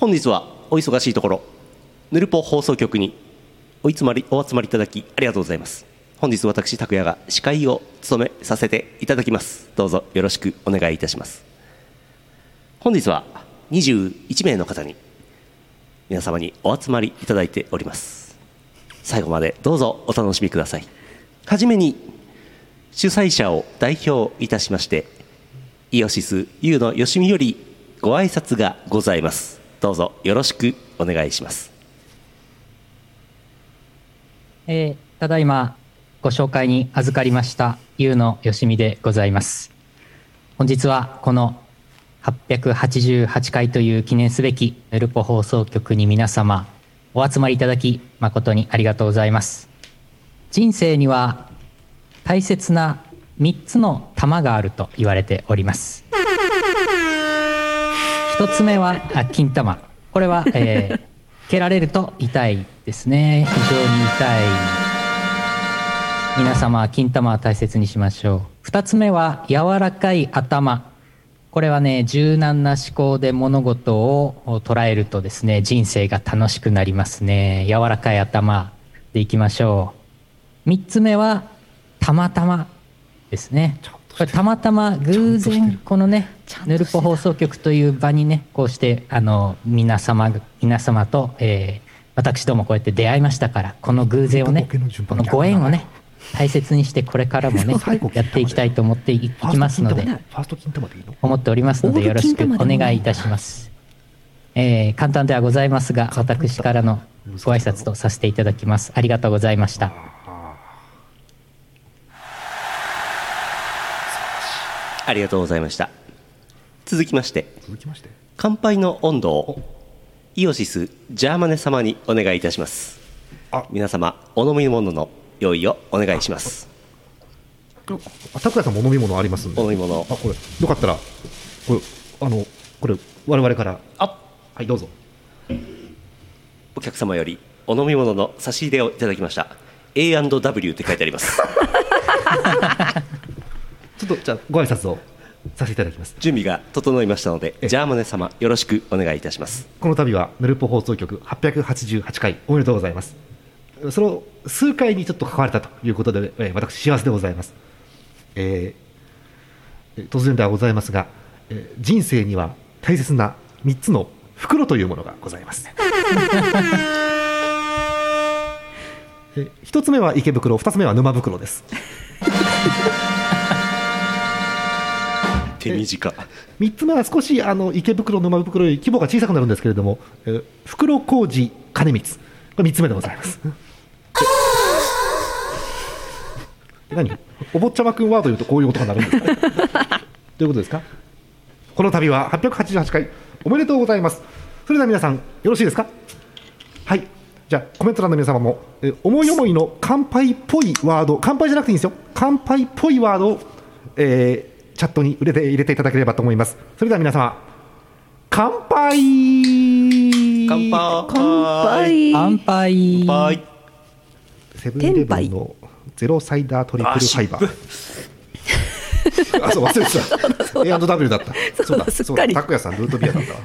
本日はお忙しいところヌルポ放送局にお集まりお集まりいただきありがとうございます。本日私拓也が司会を務めさせていただきます。どうぞよろしくお願いいたします。本日は21名の方に皆様にお集まりいただいております。最後までどうぞお楽しみください。はじめに主催者を代表いたしましてイオシス U のよしみよりご挨拶がございます。どうぞよろしくお願いします。えーただいまご紹介に預かりましたゆうのよしみでございます。本日はこの888回という記念すべきヌルポ放送局に皆様お集まりいただき誠にありがとうございます。人生には大切な3つの玉があると言われております。一つ目はあ金玉。これは、えー蹴られると痛いですね。非常に痛い。皆様金玉は大切にしましょう。二つ目は柔らかい頭。これはね柔軟な思考で物事を捉えるとですね人生が楽しくなりますね。柔らかい頭でいきましょう。三つ目はたまたまですね。たまたま偶然このねヌルポ放送局という場にねこうしてあの皆様皆様と、えー私どもこうやって出会いましたからこの偶然をねこのご縁をね大切にしてこれからもねやっていきたいと思っていきますのでファースト金玉でいいの？思っておりますのでよろしくお願いいたします。えー簡単ではございますが私からのご挨拶とさせていただきます。ありがとうございました。ありがとうございました。続きまして続きまして。乾杯の温度をイオシスジャーマネ様にお願いいたします。あ。皆様お飲み物の用意をお願いします。あ拓也さんもお飲み物ありますお飲み物あこれよかったらこれあのこれ我々から。あ。はいどうぞ。お客様よりお飲み物の差し入れをいただきました。A&W って書いてあります ちょっとじゃあご挨拶をさせていただきます。準備が整いましたのでえジャーマネ様よろしくお願いいたします。この度はヌルポ放送局888回おめでとうございます。その数回にちょっと関われたということで、えー私幸せでございます、えーえー突然ではございますが、えー人生には大切な3つの袋というものがございます。えー一つ目は池袋二つ目は沼袋です手短3つ目は少しあの池袋、沼袋より規模が小さくなるんですけれども、えー袋小路金光、これ3つ目でございます。え何？お坊ちゃまくんワード言うとこういう音が鳴るんですか どういうことですか？この度は888回おめでとうございます。それでは皆さん、よろしいですか？はい。じゃあ、コメント欄の皆様も、えー思い思いの乾杯っぽいワード、乾杯じゃなくていいんですよ。乾杯っぽいワードを、えーチャットに入れて入れていただければと思います。それでは皆様、乾杯乾杯乾杯乾杯。乾杯セブンイレブンのゼロサイダートリプルファイバー。あ、そう、忘れてた。A&W だった。そうだ、そうだ。すっかり拓也さん、ルートビアだったわ。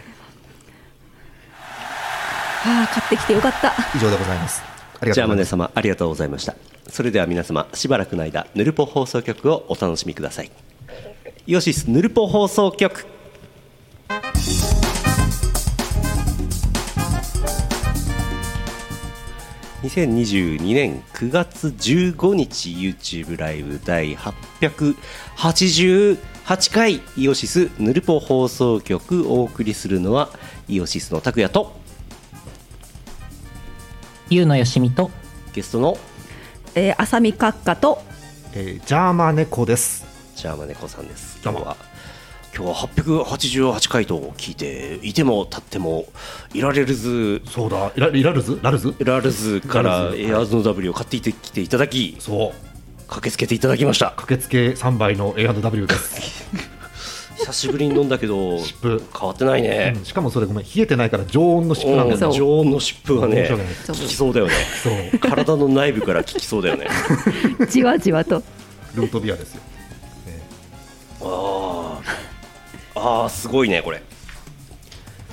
ああ買ってきてよかった以上でございます。ありがとうございます。様ありがとうございましたそれでは皆様しばらくの間ヌルポ放送局をお楽しみくださいイオシスヌルポ放送局2022年9月15日 YouTube ライブ第888回イオシスヌルポ放送局お送りするのはイオシスの拓也とゆうのよしみとゲストのえー、浅見閣下とえージャーマネコです。ジャーマネコさんです。今日は今日は888回と聞いていても立ってもいられるず。そうだ、イライラルズラルズラルズからエアーズの W を買ってきていただきそう。駆けつけていただきました。駆けつけ3杯の A&W です。久しぶりに飲んだけど湿布。変わってないね。うん、しかもそれごめん、冷えてないから常温の湿布なんだうんよ。常温の湿布がね効きそうだよね。そう。体の内部から効きそうだよね。じわじわと。ルートビアですよ。あー。あーすごいねこれ。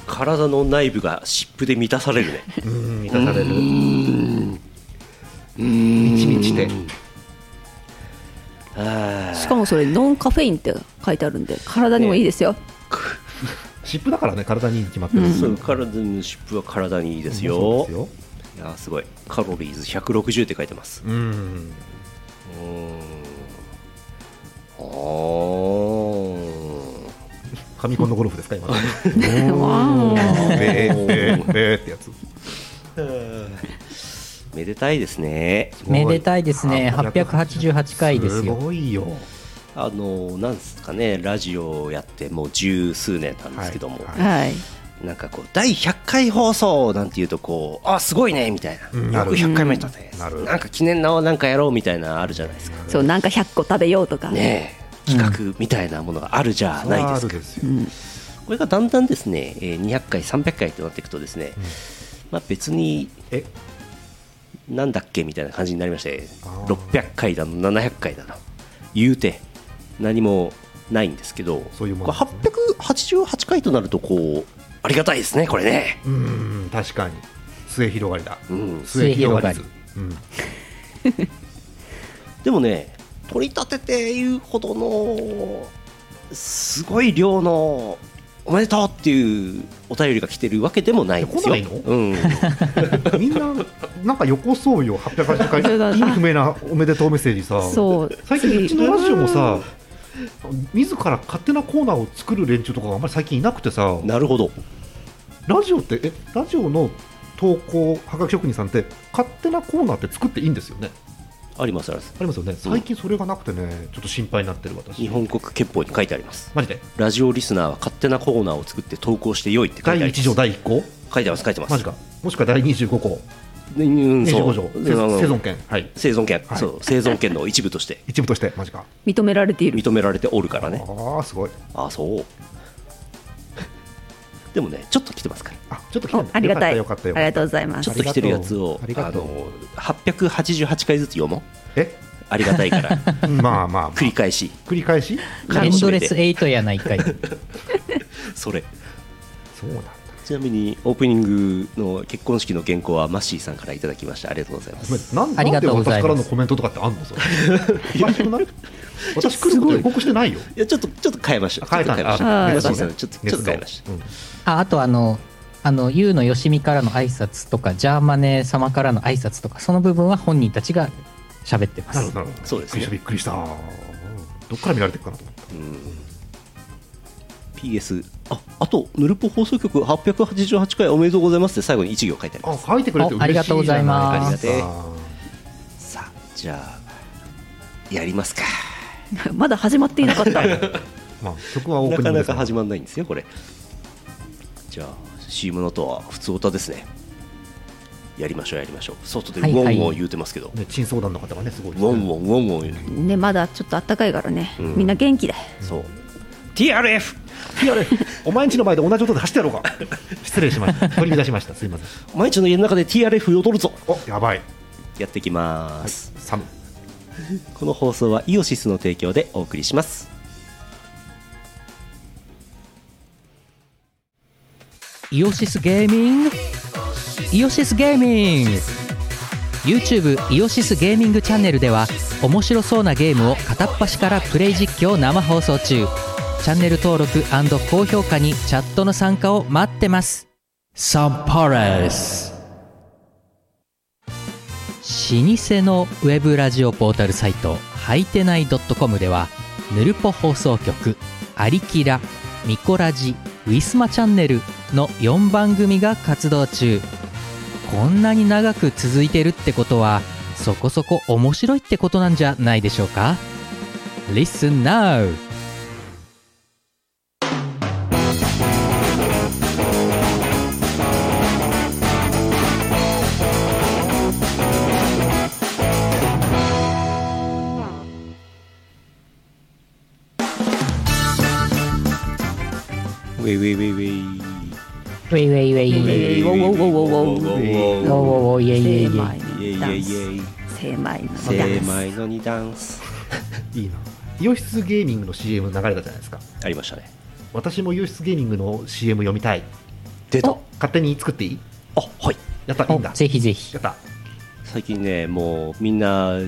体の内部が湿布で満たされるね。うん満たされる。みちみちで。あしかもそれノンカフェインって書いてあるんで体にもいいですよ、湿布だからね体にいいに決まってる。ーそう体の湿布は体にいいですよ。すよ。いやーすごい。カロリーズ160って書いてます。うん。うーん。あーファミコンのゴルフですか今の。えーえーえーってやつめでたいですねめでたいですね888回ですすよごいよあのなんですかねラジオをやってもう十数年なんですけども、はいはいなんかこう第100回放送なんていうとこうあすごいねみたいな、うんなるよく100回目だね、なるなんか記念のなんかやろうみたいなあるじゃないですかそうなんか100個食べようとかねえ企画みたいなものがあるじゃないですか、うん。これがだんだんですね、えー200回300回となっていくとですね、まあ、別にえ？なんだっけみたいな感じになりましてあー。600回だの700回だの言うて何もないんですけどそういうもこれのですね888回となるとこうありがたいですねこれね。うん確かに。末広がりだ。うん。末広がり でもね取り立てていうほどのすごい量のおめでとうっていうお便りが来てるわけでもないんですよ。え来ないの？うん、みんななんかよこそうよ880回意味不明なおめでとうメッセージさ。そう。最近うちのラジオもさ自ら勝手なコーナーを作る連中とかがあんまり最近いなくてさ。なるほど。ラジオってえラジオの投稿はがき職人さんって勝手なコーナーって作っていいんですよね？ありますあります。ありますよね。最近それがなくてねちょっと心配になってる私。日本国憲法に書いてあります。マジで？ラジオリスナーは勝手なコーナーを作って投稿してよいって書い第てあります。1条第1項？書いてます書いてます。マジか。もしくは第25項。でうん、そ25う生存権。はい。生存権、はい。そう。生存権の一部として。一部としてマジか。認められている。認められておるからね。ああすごい。ああそう。でもねちょっと来てますから。あちょっと来たおありがたい。よかったよありがとうございます。ちょっと来てるやつをありがとう。あの888回ずつ読もう。え？ありがたいから。まあまあ、まあ、繰り返し。繰り返し？エンドレス8やないかい。それ。そうなんだちなみにオープニングの結婚式の原稿はマッシーさんからいただきました。ありがとうございます。なんなんで私からのコメントとかってあんの？それ。私来ること予告してないよいやちょっとちょっと変えました変変えましたあマッシーさんちょっとちょっと変えましたうんああとあのあの YOU のよしみからの挨拶とかジャーマネ様からの挨拶とかその部分は本人たちが喋ってますなるほどそうですねびっくりしたびっくりしたどっから見られてるかなと思った PS ああとヌルポ放送局888回おめでとうございますって最後に一行書いてあります。あ書いてくれて嬉しいじゃないありがとうございます。ありがたいさあじゃあやりますか。まだ始まっていなかった。まあ曲はオーなかプニングですなか始まんないんですよこれ。じゃあ CM の後は普通歌ですね。やりましょうやりましょう。外でウはいはい。ォンウォン言うてますけど、ね珍相談の方がねすごいですね。ウォンウォンウォンウォンねまだちょっと暖かいからね、うん。みんな元気で。そう TRF いやねお前んちの前で同じ音で走ってやろうか。失礼しました。取り乱しました。すいません。毎日の家の中で TRF 踊るぞ。おやばい。やってきます、サムこの放送はイオシスの提供でお送りします。イオシスゲーミング？イオシスゲーミング。YouTube イオシスゲーミングチャンネルでは面白そうなゲームを片っ端からプレイ実況生放送中チャンネル登録高評価にチャットの参加を待ってます。サンパレス。老舗のウェブラジオポータルサイトはいてない .com ではぬるぽ放送局「アリキラ」「ミコラジ」「ウィスマチャンネル」の4番組が活動中。こんなに長く続いてるってことはそこそこ面白いってことなんじゃないでしょうか？Listen now! ウェイウェイウェイウェイ。ウェイウェイウェイ。ウェイウェイウォウウォウウォウウォウおーおーおーイェイイェイ。イェイイェイイェイ。イェイ精米のダンス精米のにダンス。いいなイオシスゲーミングの CM 流れたじゃないですか？ありましたね。私もイオシスゲーミングの CM 読みたい。出た。お。勝手に作っていい？あはい。やったいいおんだぜひぜひ。やった。最近ねもうみんな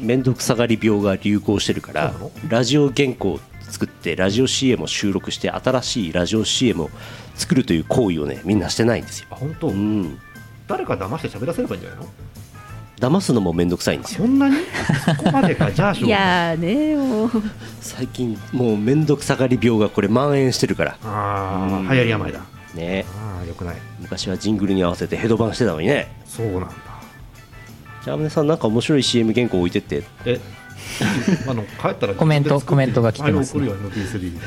面倒くさがり病が流行してるからそうなの？ラジオ原稿を作ってラジオ CM を収録して新しいラジオ CM を作るという行為をねみんなしてないんですよ。あ本当、うん。誰か騙して喋らせればいいんじゃないの？騙すのも面倒くさいんですよ。そんなに？そこまでかじゃあしょうい。やーねもう。最近もう面倒くさがり病がこれ蔓延してるから。あうんあ流行り病だ。ね。ああよくない。昔はジングルに合わせてヘドバンしてたのにね。そうなんだ。じゃあ宗さんなんか面白い CM 原稿置いてって。え？あの帰ったらコメントコメントが来てます。ねよ MP3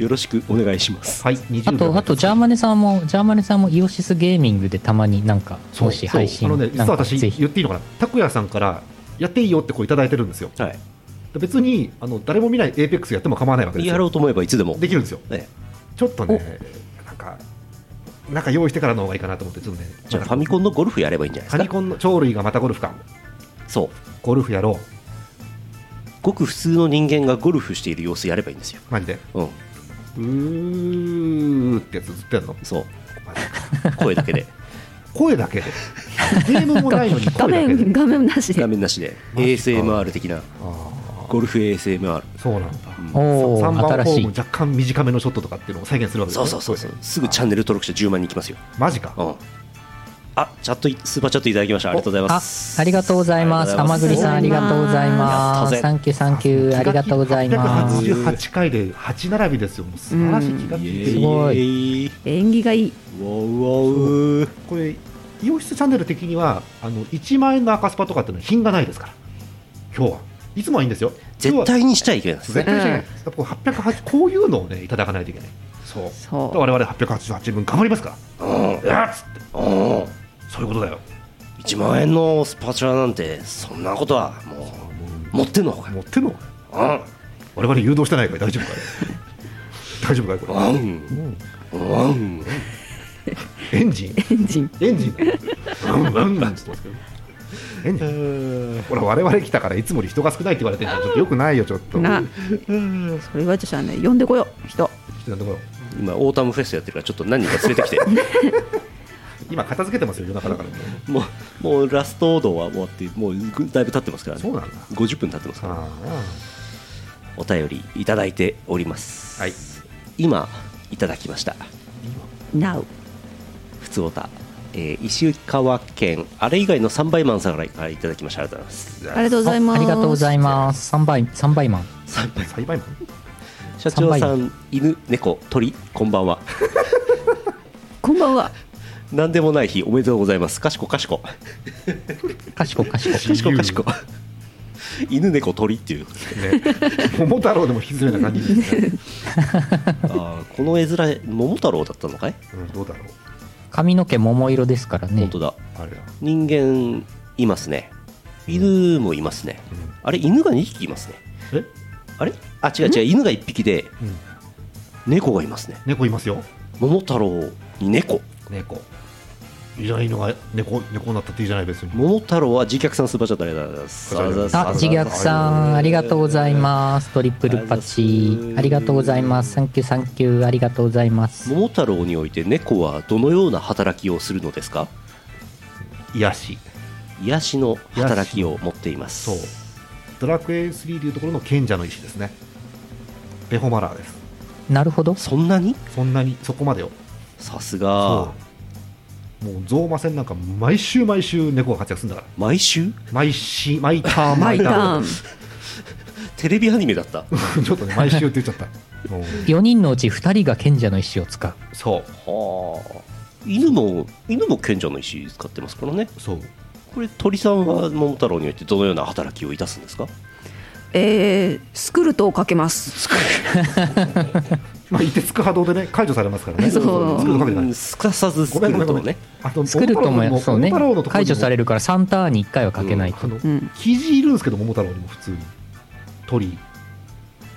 よろしくお願いします。はい20秒あとあとジャーマネさんもジャーマネさんもイオシスゲーミングでたまになんかそうもし配信あのね実は私言っていいのかな。拓也さんからやっていいよってこういただいてるんですよ。はい。別にあの誰も見ない APEX やっても構わないわけですよ。やろうと思えばいつでも。できるんですよ。ね。ちょっとねなんかなんか用意してからの方がいいかなと思ってちょっとねじゃあファミコンのゴルフやればいいんじゃないですか。ファミコンの鳥類がまたゴルフか。そう。ゴルフやろうごく普通の人間がゴルフしている様子やればいいんですよ。マジで？うん。うーってやつずっとやるの？そう。声だけで。声だけで？ゲームもないのに 画面画面なし。で画面なしで。ASMR 的な。あゴルフ ASMR あそうなんだ。お3番お新しいホーム若干短めのショットとかっていうのを再現するわけですね。そうそうそうそう。れすぐチャンネル登録して10万人いきますよ。マジか。うんあチャットいスーパーチャットいただきました。ありがとうございあます。ありがとうございます。ありがとうございます。甘栗さんありがとうございます。サンキューサンキューありがとうございます888回で8並びですよもう素晴らしい気がすごいい縁起がいいこれイオシスチャンネル的にはあの1万円の赤スパとかってのは品がないですから今日はいつもはいいんですよ絶対にしちゃいけないです絶対にしちゃいけないこう808こういうのをねいただかないといけないそうそう我々888分頑張りますからうんいやっつってうんそういうことだよ。1万円のスパチュラなんてそんなことはもう持ってんのほか持ってんのうん。我々誘導してないから大丈夫かい？大丈夫かいこれ、うん。うん。うん。エンジン？エンジン。エンジン？だうん。うん。なんつってますけどエンジン。ほら我々来たからいつもより人が少ないって言われてるじゃんちょっとよくないよちょっと。な。それはじゃあね呼んでこよう人。人なんところ今オータムフェスやってるからちょっと何人か連れてきて 今片付けてますよ夜中だから。ねもうもうラストオードは終わってもうだいぶ経ってますからね。そうなんだ。50分経ってますから。あお便りいただいております。はい。今いただきました。Now ふつおた、えー石川県あれ以外の3倍マンさんからいただきました。ありがとうございます。ありがとうございます。ありがとうございます。3倍三倍マン。3倍あ栽培マン？社長さん犬猫鳥こんばんは。こんばんは何でもない日おめでとうございます。かしこかしこ。かしこかしこ。かしこかしこ。犬猫鳥っていう。ね。桃太郎でも引きずるような感じですね、あーこの絵面桃太郎だったのかい、うん、どうだろう。髪の毛桃色ですからね。本当だ。あれだ、人間いますね。犬もいますね、うん。あれ犬が2匹いますね。え、あれ？あ違う違う犬が1匹でうん、猫がいますね。猫いますよ。桃太郎に猫。猫いいじゃないのが猫猫になったっていいじゃない別に。桃太郎は自虐さんスーパーチャットありがとうございますあ自虐さんありがとうございます。トリプルパチありがとうございます。サンキューサンキューありがとうございます。桃太郎において猫はどのような働きをするのですか？癒し。癒しの働きを持っています。そう。ドラクエ3でいうところの賢者の石ですね。ベホマラーです。なるほど。そんなに？そんなにそこまでよさすそがうもうゾウマ戦なんか毎週毎週猫が活躍するんだから。毎週？毎週毎ターン。毎ターン。テレビアニメだった。ちょっとね毎週って言っちゃった。もう。4人のうち2人が賢者の石を使う。そう。はあ。犬も犬も賢者の石使ってますからね。そう。これ鳥さんは桃太郎においてどのような働きをいたすんですか？えー、スクルトをかけます。まあいてつく波動でね解除されますからね。そう。作るかけてない。うんすかさずご作めんごめんごめん。るとね。あと作るともやそうね。解除されるから3ターンに1回はかけないと、あのうん。生地いるんですけど桃太郎にも普通に。鳥。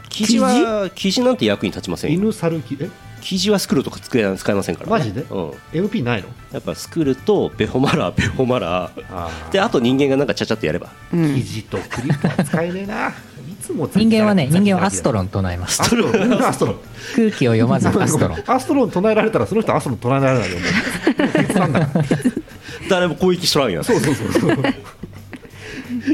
生地は生地なんて役に立ちませんよ。犬猿きえ？生地はスクルとか使え使えませんからね。マジで？うん。MP ないの？やっぱスクルとベホマラー ベホマラ。ー。あであと人間がなんかちゃちゃっとやれば。うん。生地とクリップは使えねえな。いつつも人間はね人間はアストンロン唱えます。アストロン？アストロン？空気を読まずアストロン。アストロン唱えられたらその人アストロン唱えられないよ 誰も攻撃しとらんよそうそうそうそう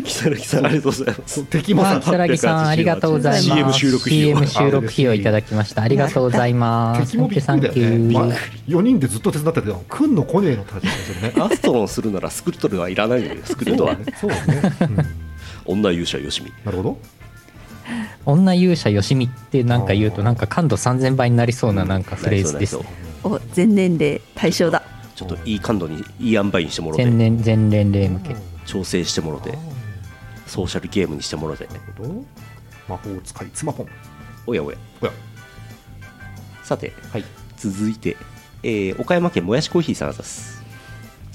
木更木さんありがとうございます敵もさまあ、木更木さん、ありがとうございます。CM 収録費用 CM 収録費用いただきました。ありがとうございます。敵もびっくりだよね、4人でずっと手伝ってて来んの来ねえのって話ですよねアストロンするならスクルトルはいらないのよスクルトはそうね、女勇者よしみなるほど女勇者よしみってなんか言うと、なんか感度3000倍になりそうななんかフレーズですね。お全年齢対象だちょっといい感度にいい塩梅にしてもろて全年、全年齢向け。調整してもろてソーシャルゲームにしてもろてなるほど。魔法使い妻ポンおやおや。おや。さてはい。続いて、えー岡山県もやしコーヒーさんあざす。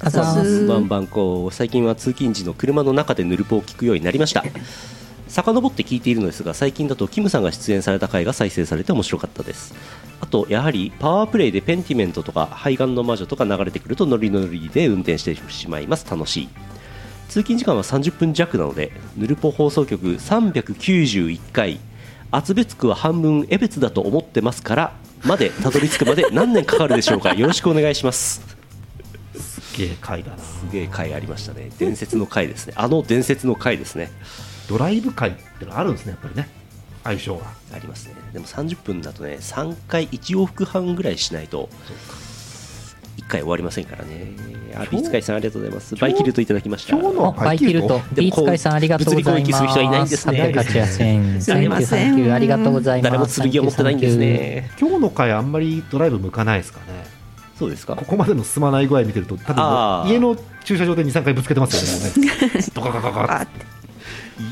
あざーす。バンバンこう最近は通勤時の車の中でヌルポを聞くようになりました。遡って聞いているのですが最近だとキムさんが出演された回が再生されて面白かったです。あとやはりパワープレイでペンティメントとか肺がんの魔女とか流れてくるとノリノリで運転してしまいます。楽しい通勤時間は30分弱なのでヌルポ放送局391回厚別区は半分江別だと思ってますからまでたどり着くまで何年かかるでしょうか。よろしくお願いします。すげえ回だな。すげえ回ありましたね。伝説の回ですね。あの伝説の回ですね。ドライブ回ってのあるんですねやっぱりね。相性が。ありますね。でも30分だとね3回1往復半ぐらいしないと1回終わりませんからね。あビーツカイさんありがとうございます。バイキルトいただきました。今日のおバイキルト、ビーツカイさんありがとうございます。物理攻撃する人はいないんですね。880円。すみませんありがとうございます。誰も剣を持ってないんですね。今日の回あんまりドライブ向かないですかね。そうですか。ここまでの進まない具合見てると多分家の駐車場で23回ぶつけてますよね ドカカカカあ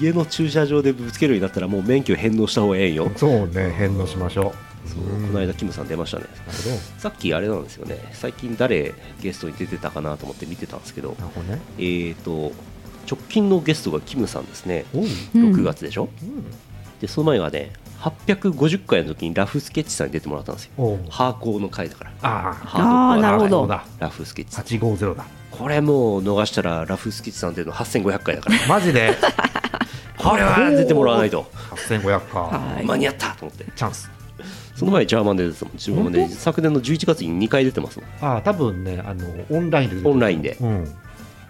家の駐車場でぶつけるようになったらもう免許返納した方がええんよ。そうね返納しましょそうこの間キムさん出ましたね。さっきあれなんですよね。最近誰ゲストに出てたかなと思って見てたんですけど。えーと直近のゲストがキムさんですね。おう、うん6月でしょ、でその前はね850回の時にラフスケッチさんに出てもらったんですよ。ハーコーの回だから。ああ。ーなるほど。だラフスケッチさん。850だ。これもう逃したらラフスケッチさん出るの8500回だから。マジで？これは出てもらわないと。8500かはい間に合ったと思って。チャンスその前ジャーマンで出てたもん。ジャーマンで本当？昨年の11月に2回出てますもん。ああ多分ねあのオンラインでオンラインで。うん。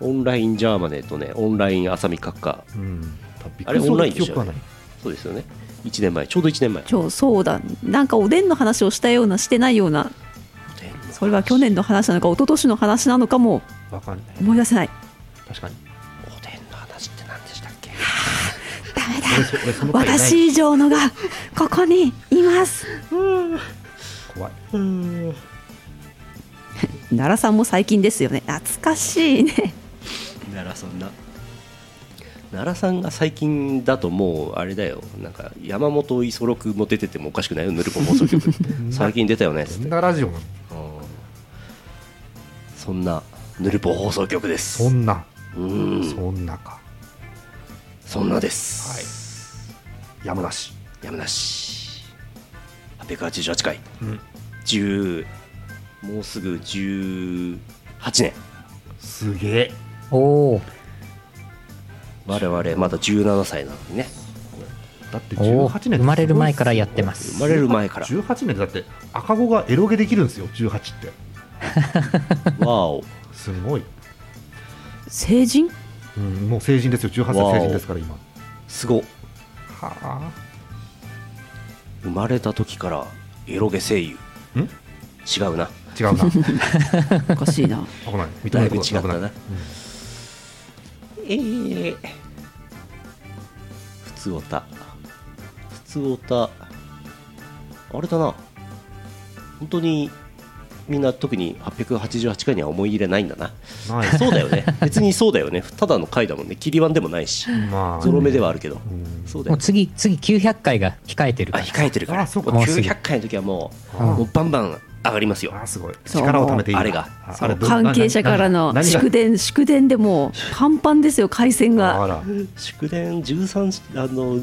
オンラインジャーマネとねオンライン浅見閣下。うん。あれオンラインでしたよね。そうですよね。1年前ちょうど1年前。ちょそうだ。なんかおでんの話をしたようなしてないような。それは去年の話なのか一昨年の話なのかもわかんない。思い出せない。確かに私以上のがここにいます。怖い。奈良さんも最近ですよね。懐かしいね。奈良さんな。奈良さんが最近だともうあれだよ。なんか山本五十六も出ててもおかしくないよ。ヌルポ放送局最近出たよね。っつってそん。なラジオそんなヌルポ放送局です。そんな。うん。そんなかそんなです、やむなし。やむなし。888回。うん。10もうすぐ18年。すげえ。おお。我々まだ17歳なのにね。だっておー18年生まれる前からやってます。生まれる前から。18年でだって赤子がエロゲできるんですよ18って。わお。すごい、成人？うん、もう成人ですよ。18歳成人ですから今。すご。っはあ。生まれた時からエロゲ声優。ん？違うな。違うな。おかしいな。危ない。認だいぶ違ったな。えー、普通おた。普通おた。あれだな。本当にみんな特に888回には思い入れないんだな。ない。そうだよね。別にそうだよね。ただの回だもんね。切り板でもないし。まあゾロ目ではあるけど。そうだよ次次900回が控えてるあから。控えてるから。あそうか。もうもうすぐ900回の時はもうあもうバンバン上がりますよ。あーすごい。力を貯めているあれが。関係者からの祝電祝電でもう パンパンですよ回線が。祝電13あの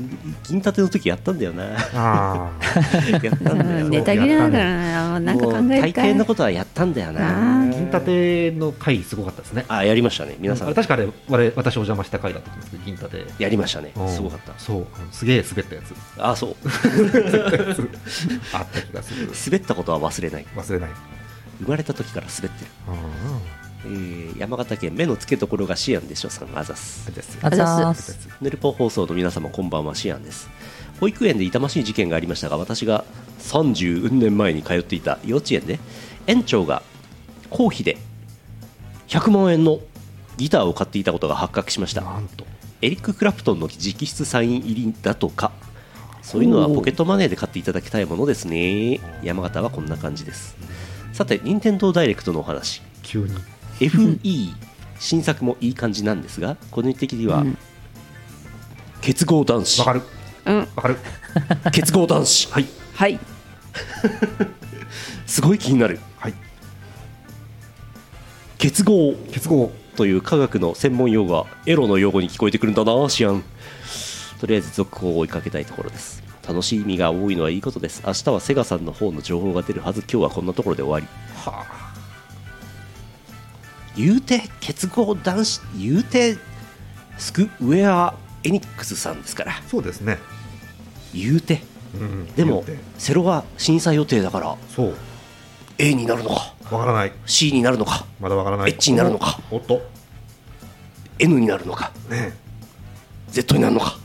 銀立ての時やったんだよな。あ やったんだよ。ネタ切れだからな。んか考えるか変なことはやったんだよあなー。銀立ての回すごかったですね。あやりましたね。皆さん。確かあれ我私お邪魔した回だったんですけど銀立て。やりましたね。うん。すごかった。そう。うんすげえ滑ったやつ。あそう。あった気がする。滑ったことは忘れない忘れない。生まれた時から滑ってる、うんえー山形県目の付けどころがシアンでしょさんあざすですあざす。ヌルポ放送の皆様こんばんはシアンです。保育園で痛ましい事件がありましたが私が30年前に通っていた幼稚園で園長が公費で100万円のギターを買っていたことが発覚しました。なんと。エリック・クラプトンの直筆サイン入りだとかそういうのはポケットマネーで買っていただきたいものですね。山形はこんな感じです。さて任天堂ダイレクトのお話。急に。FE 新作もいい感じなんですが個人的には、うん。結合男子。わかる。うん。わかる。結合男子。はい。はい。すごい気になる。はい。結合。結合。という科学の専門用語はエロの用語に聞こえてくるんだなシアンとりあえず続報を追いかけたいところです。楽しみが多いのはいいことです。明日はセガさんの方の情報が出るはず。今日はこんなところで終わり。はあ。言うて結合男子言うてスクウェアエニックスさんですから。そうですね。言うて。うんでもセロは審査予定だからそう。A になるのか。わからない。C になるのか。まだわからない。H になるのか。おっと。N になるのか。ね Z になるのか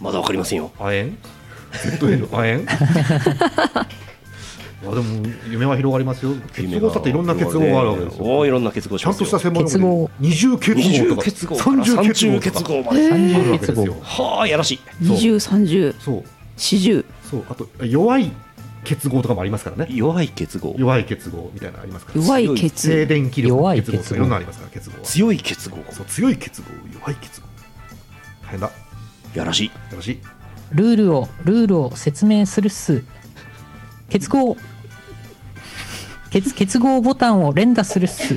まだ分かりませんよ。亜鉛？ZL 亜鉛？あでも夢は広がりますよ。結合だっていろんな結合があるわけですよ。おーいろんな結合しちゃんとした専門用二重結合とか。三重結合とか結合。まであるわけですよはあやらしい。二重三重。そう。四重そう。あと弱い結合とかもありますからね。弱い結合。弱い結合みたいなのありますから。弱い静血電気力弱い結合。いろんなのありますから結合は。強い結合。そう強い結合。弱い結合。大変だよやらしい。ろしい。ルールをルールを説明するっす。結合。結結合ボタンを連打するっす。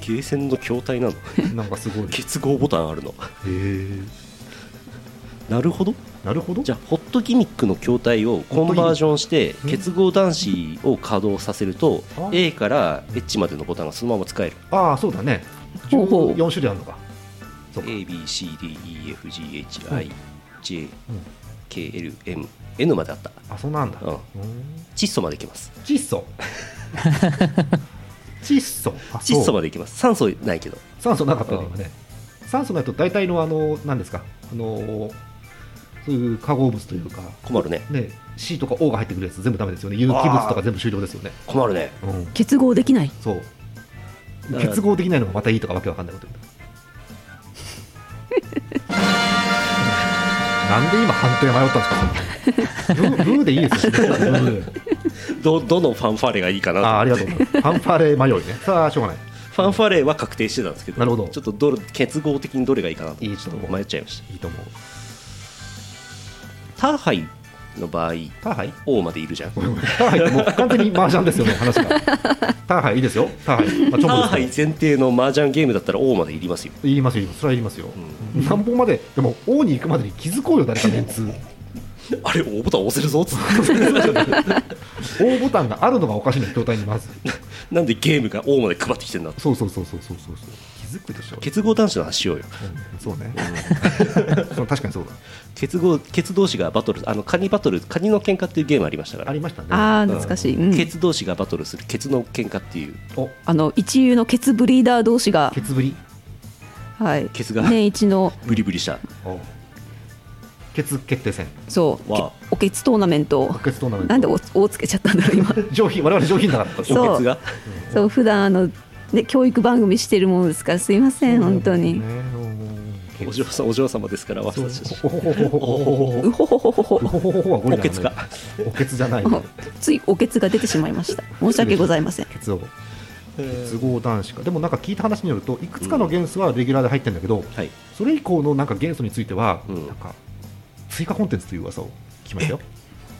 ゲーセンの筐体なの？なんかすごい。へ 結合ボタンあるの。え。なるほど。なるほど。じゃあホットギミックの筐体をコンバージョンしてうん結合男子を稼働させるとあ A から H までのボタンがそのまま使える。ああそうだね。ほうほう。14種類あるのかそうか。ABCDEFGHIJKLMN まであった。あそうなんだ。窒素までいきます。窒素？窒素？あ窒素までいきます。酸素ないけど。酸素なかったね。酸素ないと大体のあの何ですか？あのそういう化合物というか。困るね。ね。C とか O が入ってくるやつ全部ダメですよね。有機物とか全部終了ですよね。困るね。うん。結合できない。そう。結合できないのがまたいいとかわけわかんないことなんで今判定迷ったんですか？ブーでいいですよ、ね、どどのファンファーレがいいかなとあありがとう。ファンファレ迷いね。さあしょうがない。ファンファーレは確定してたんですけどなるほど。ちょっとどれ結合的にどれがいいかなといいと迷っちゃいました。いいと思う。ターハイの場合ターハイ？O までいるじゃん。ターハイってもう完全に麻雀ですよね話が。ターハイいいですよターハイ、まあ、ターハイ前提の麻雀ゲームだったら O までいりますよ。らいりますよそれはいりますよ、何本まででも王に行くまでに気づこうよ誰かメンツあれ O ボタン押せるぞ。っつって王ボタンがあるのがおかしな状態にまず。なんでゲームが O まで配ってきてんだ。そうそうそうそうそうそう。そう気づくでしょ、結合男子の話しようよ。うん。そうね、そう確かにそうだ。結合結同士がバトルあのカニバトルカニの喧嘩っていうゲームありましたから。ありましたね。ああ懐かしい、うん、ケツ同士がバトルするケツの喧嘩っていう。お。あの一流のケツブリーダー同士が。ケツぶりはい。ケツが。年一の。ブリブリした。お。ケツ決定戦。そう。おけつトーナメント。ケツトーナメント。なんでおおつけちゃったんだろう今。上品我々上品だから。そう。おケツが？そう普段あのね教育番組してるものですからすいません本当に。お嬢さんお嬢様ですから私たち。おほほほほほほうほほほほほおほほほはゴリラのねおケツがおケツじゃないついおけつが出てしまいました申し訳ございませんケツを都合男子かでもなんか聞いた話によるといくつかの元素はレギュラーで入ってるんだけど、はいそれ以降のなんか元素については、うんなんか追加コンテンツという噂を聞きましたよ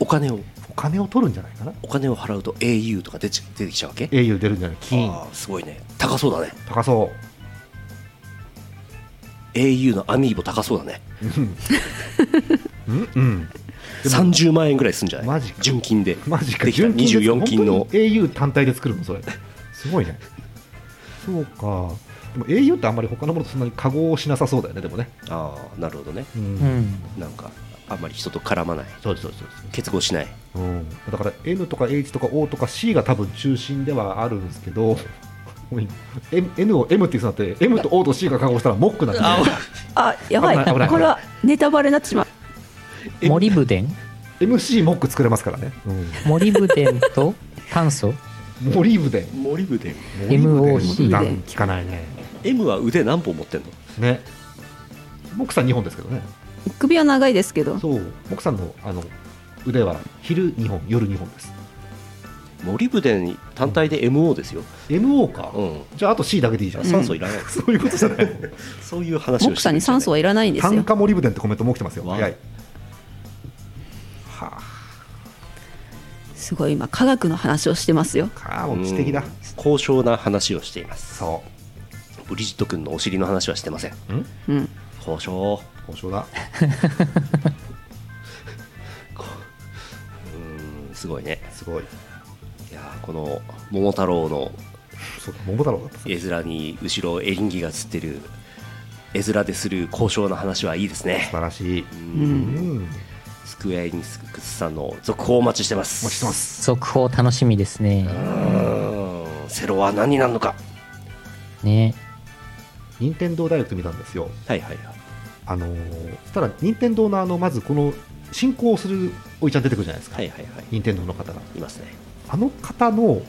お金をおお金を取るんじゃないかな。お金を払うと au とか出ち出てきちゃうわけ？Au 出るんじゃない。金。あーすごいね。高そうだね。高そ au のアミーボ高そうだね。ううん。うん。でも30万円ぐらいすんじゃない？マジか。純金で。マジか。できた純金で24金の。本当に au 単体で作るの？それ。すごいね。そうか。でも au ってあんまり他のものとそんなに加工しなさそうだよねでもね。ああなるほどね。うん、うん。なんかあんまり人と絡まない。そうですそうですそうです。結合しないうん、だから N とか H とか O とか C が多分中心ではあるんですけど M N を M って言ってなって M と O と C が加合したらモックなんで。あやばい。これはネタバレになってしまう。モリブデン MC モック作れますからね、モリブデンと炭素？うん、モリブデンモリブデンモリブデン MOC 聞かないね。M は腕何本持ってんの？ね。モックさん2本ですけどね。首は長いですけど。そう。モックさんのあの腕は昼2本夜2本です。モリブデン単体で MO ですよ、MO か、うん、じゃああと C だけでいいじゃん、酸素いらない、そういうことじゃない。そういう話をしてに酸素はいらないんですよ。炭化モリブデンってコメントも来てますよ。早い。はすごい今科学の話をしてますよ。あかあもう知的だ。うん。高尚な話をしています。そブリジット君のお尻の話はしてません。ううん。うん。高尚。交渉だ すごいね。すごい。いやーこの桃太郎のそうだ桃太郎だったさ絵面に後ろエリンギがつってる絵面でする高尚な話はいいです素ね晴らしい。うん。うん。スクエアエニックスさんの続報をお待ちしてます。お待ちしてます。続報楽しみですね。うんセロは何になるのか。ね。任天堂ダイレクト見たんですよ。はいはいはい。あのーそしたら任天堂のあのまずこの進行するおいちゃん出てくるじゃないですか、はいはいはい。任天堂の方が。いますね。あの方の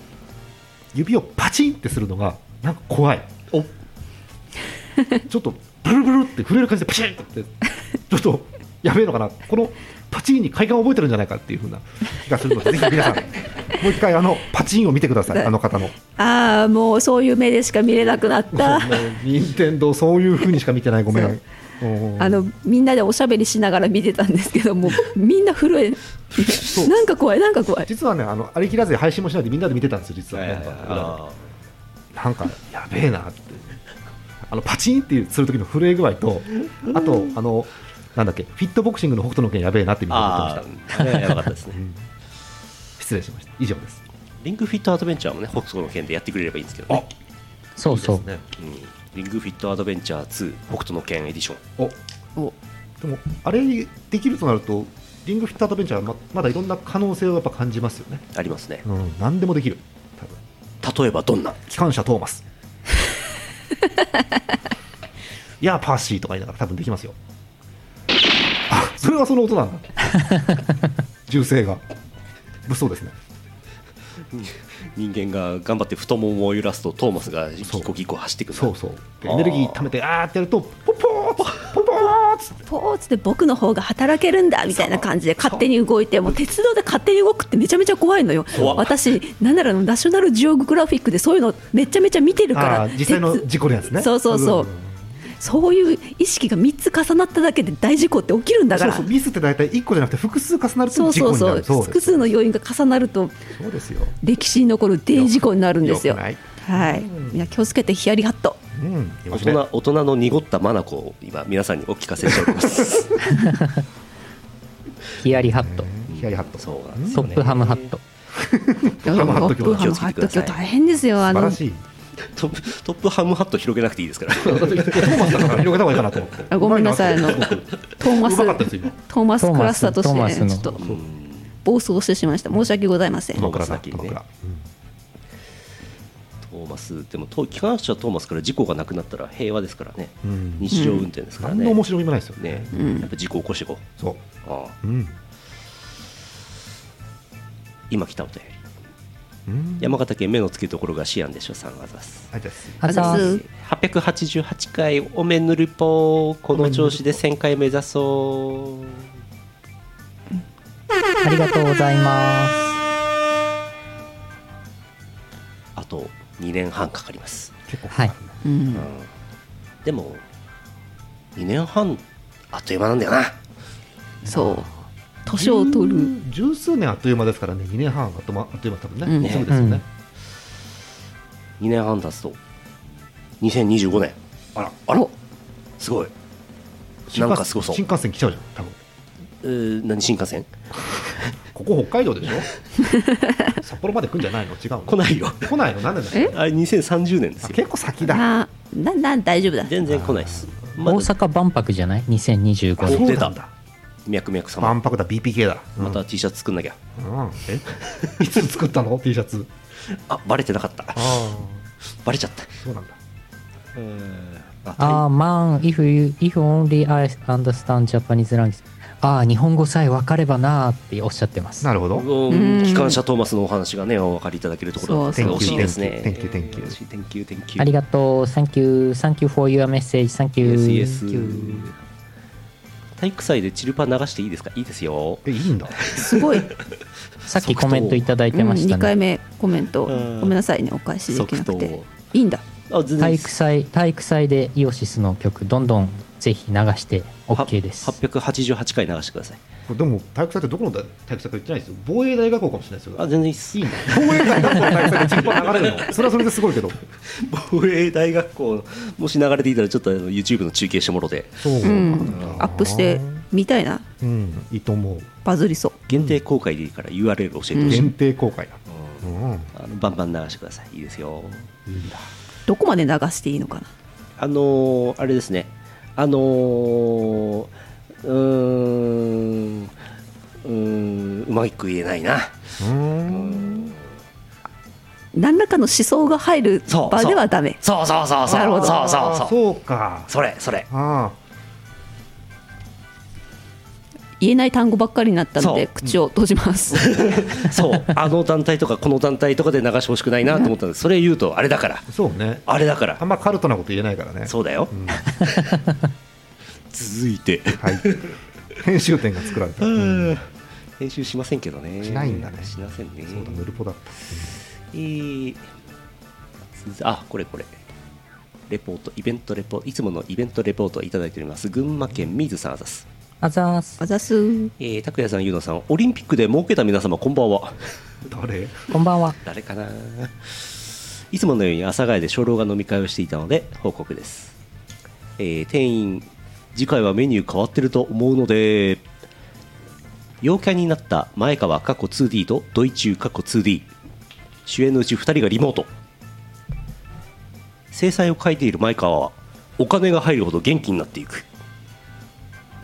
指をパチンってするのがなんか怖い。お。ちょっとブルブルって震える感じでパチンって。ちょっとやべえのかな。このパチンに快感を覚えてるんじゃないかっていうふうな 気がするのでぜひ皆さんもう一回あのパチンを見てください。あの方の。ああもうそういう目でしか見れなくなった。任天堂そういうふうにしか見てない。ごめんあのみんなでおしゃべりしながら見てたんですけどもう みんな震えう。なんか怖いなんか怖い。実はねあのありきらずに配信もしないでみんなで見てたんですよ実は、なんかはなんかやべえなって。あのパチンってする時の震え具合とあとあのなんだっけフィットボクシングの北斗の拳やべえなってみんな思ってました。たですね。失礼しました。以上です。リングフィットアドベンチャーもね北斗の拳でやってくれればいいんですけどね。そうそう。ね。うんリングフィットアドベンチャー2北斗の拳エディション。おお。でもあれできるとなるとリングフィットアドベンチャーはままだいろんな可能性をやっぱ感じますよね。ありますね。うん何でもできる。多分。例えばどんな？機関車トーマス。いやパーシーとか言いながら多分できますよ。あそれはその音な。ん だ銃声が。物騒ですね人間が頑張って太ももを揺らすとトーマスがギコギコ走ってくる。そうそう。エネルギー貯めてあー。ってやるとポッポーポッポーっつって。ポーツで僕の方が働けるんだみたいな感じで勝手に動いてもう鉄道で勝手に動くってめちゃめちゃ怖いのよ。私なんならのナショナルジオグラフィックでそういうのめちゃめちゃ見てるから実際の鉄事故のやつね。そうそうそうそういう意識が3つ重なっただけで大事故って起きるんだから。そうそうミスって大体1個じゃなくて複数重なるとそう事故になる。そうそう複です数の要因が重なるとそうですよ。歴史に残る大事故になるんですよ。はい。みん。な気をつけてヒヤリハット。うん大人大人の濁ったマナコを今皆さんにお聞かせしております。ヒヤリハット。ヒヤリハット。そうなんですトップハムハット。トップハムハットトップハムハット今日大変ですよあの。素晴らしいトップトップハムハット広げなくていいですから。トーマスだから広げた方がいいかなと思って。あごめんなさい。あのトーマス。うまかったです今。トーマスクラスターとして、ね、ちょっと暴走してしまいました。申し訳ございません。トーマトマスだス先にねトーマスでもと機関車トーマスから事故がなくなったら平和ですからね、うん。日常運転ですからね、何の面白みもないですよね、うんやっぱ事故起こしていこそう。うああ。うん今来たお便り。うん山形県目の付けどころがシアンでしょさんあざす。あざす。888回おめぬるぽこの調子で1000回目指そう。ありがとうございます。あと2年半かかります、結構はい。うん。でも2年半あっという間なんだよな。そう年を取る。十十数年あっという間ですからね。2年半あっと,、ま、あっという間多分ね、うん。そうですよね、2年半経つと2025年。あらあら。おすごい。新幹なんかすごそう。新幹線来ちゃうじゃん多分。えー何新幹線？ここ北海道でしょ？札幌まで来るんじゃないの？違うの？来ないよ。来ないの？なんでだえ？よあれ2030年ですよ。あ結構先だ。あなな大丈夫だ。全然来ないです。大阪万博じゃない？2025あ年。そうなんだ脈々様。万博だ BPK だ、うん。また T シャツ作んなきゃ。うん。え？いつ作ったの？T シャツ。あバレてなかった。ああバレちゃった。そうなんだ。ああ、man, if you, if only I understand Japanese language. ああ、日本語さえ分かればなーっておっしゃってます。なるほど。うん。機関車トーマスのお話がねお分かりいただけるところ。だった惜しいですね。Thank you, thank you, Thank you, thank you. ありがとう。Thank you. Thank you for your message. Thank you. Yes, yes. 体育祭でチルパ流していいですか？いいですよ。えいいんだ。すごい、うん、さっきコメントいただいてました2回ね。目コメント。うん。ごめんなさいねお返しできなくて。いいんだ。体育祭、体育祭でイオシスの曲、どんどんぜひ流して OK です。888回流してくださいでも体育祭ってどこの体育祭か言ってないですよ。防衛大学校かもしれないですよ。あ全然いいっす。いいんだ防衛大学校の体育祭でチンパ流れるの？それはそれですごいけど。防衛大学校もし流れていたらちょっとあの YouTube の中継してもろて。そううん。アップしてみたいな。うんいいと思う。バズりそう。限定公開でいいから URL 教えてほしい、限定公開だ。うん。あのバンバン流してください。いいですよ。いいんだ。どこまで流していいのかな？あのーあれですね。あのーうーん。うーん。うまく言えないな。うん。何らかの思想が入るそう場ではダメ。そうそうそうそう。なるほど。そうそうそう。そうか。それそれ。あ言えない単語ばっかりになったのでそう。口を閉じます。そう。あの団体とかこの団体とかで流してほしくないなと思ったんです。それ言うとあれだから。あそうね。あれだから。あんまカルトなこと言えないからね。そうだよ、ん 続いて、はい。編集点が作られた。うん。編集しませんけどね。しないんだね。しませんね。そうだヌルポだった。えー続あこれこれ。レポートイベントレポートいつものイベントレポートをいただいております。群馬県水さんあざす。あざーす。あ。ざす。えー、拓也さん、ゆうのさん、オリンピックで儲けた皆様、こんばんは。誰？こんばんは。誰かな。いつものように阿佐ヶ谷で初老が飲み会をしていたので報告です、えー店員次回はメニュー変わってると思うので陽キャになった前川過去 2D とドイチュー過去 2D 主演のうち2人がリモート。制裁を書いている前川はお金が入るほど元気になっていく。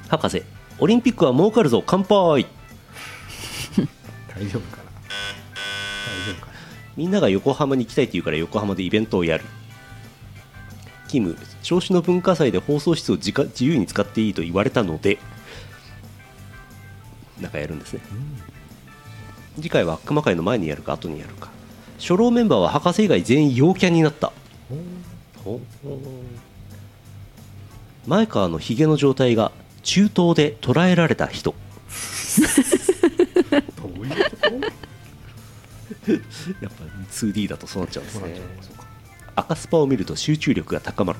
博士オリンピックは儲かるぞ乾杯。大丈夫かな。大丈夫かな。みんなが横浜に行きたいって言うから横浜でイベントをやるキム銚子の文化祭で放送室を自家自由に使っていいと言われたのでなんかやるんですね、次回は熊会の前にやるか後にやるか。初老メンバーは博士以外全員陽キャになった。前川のヒゲの状態が中東で捉えられた人。どういうこと？やっぱ 2D だとそうなっちゃうんですね赤スパを見ると集中力が高まる。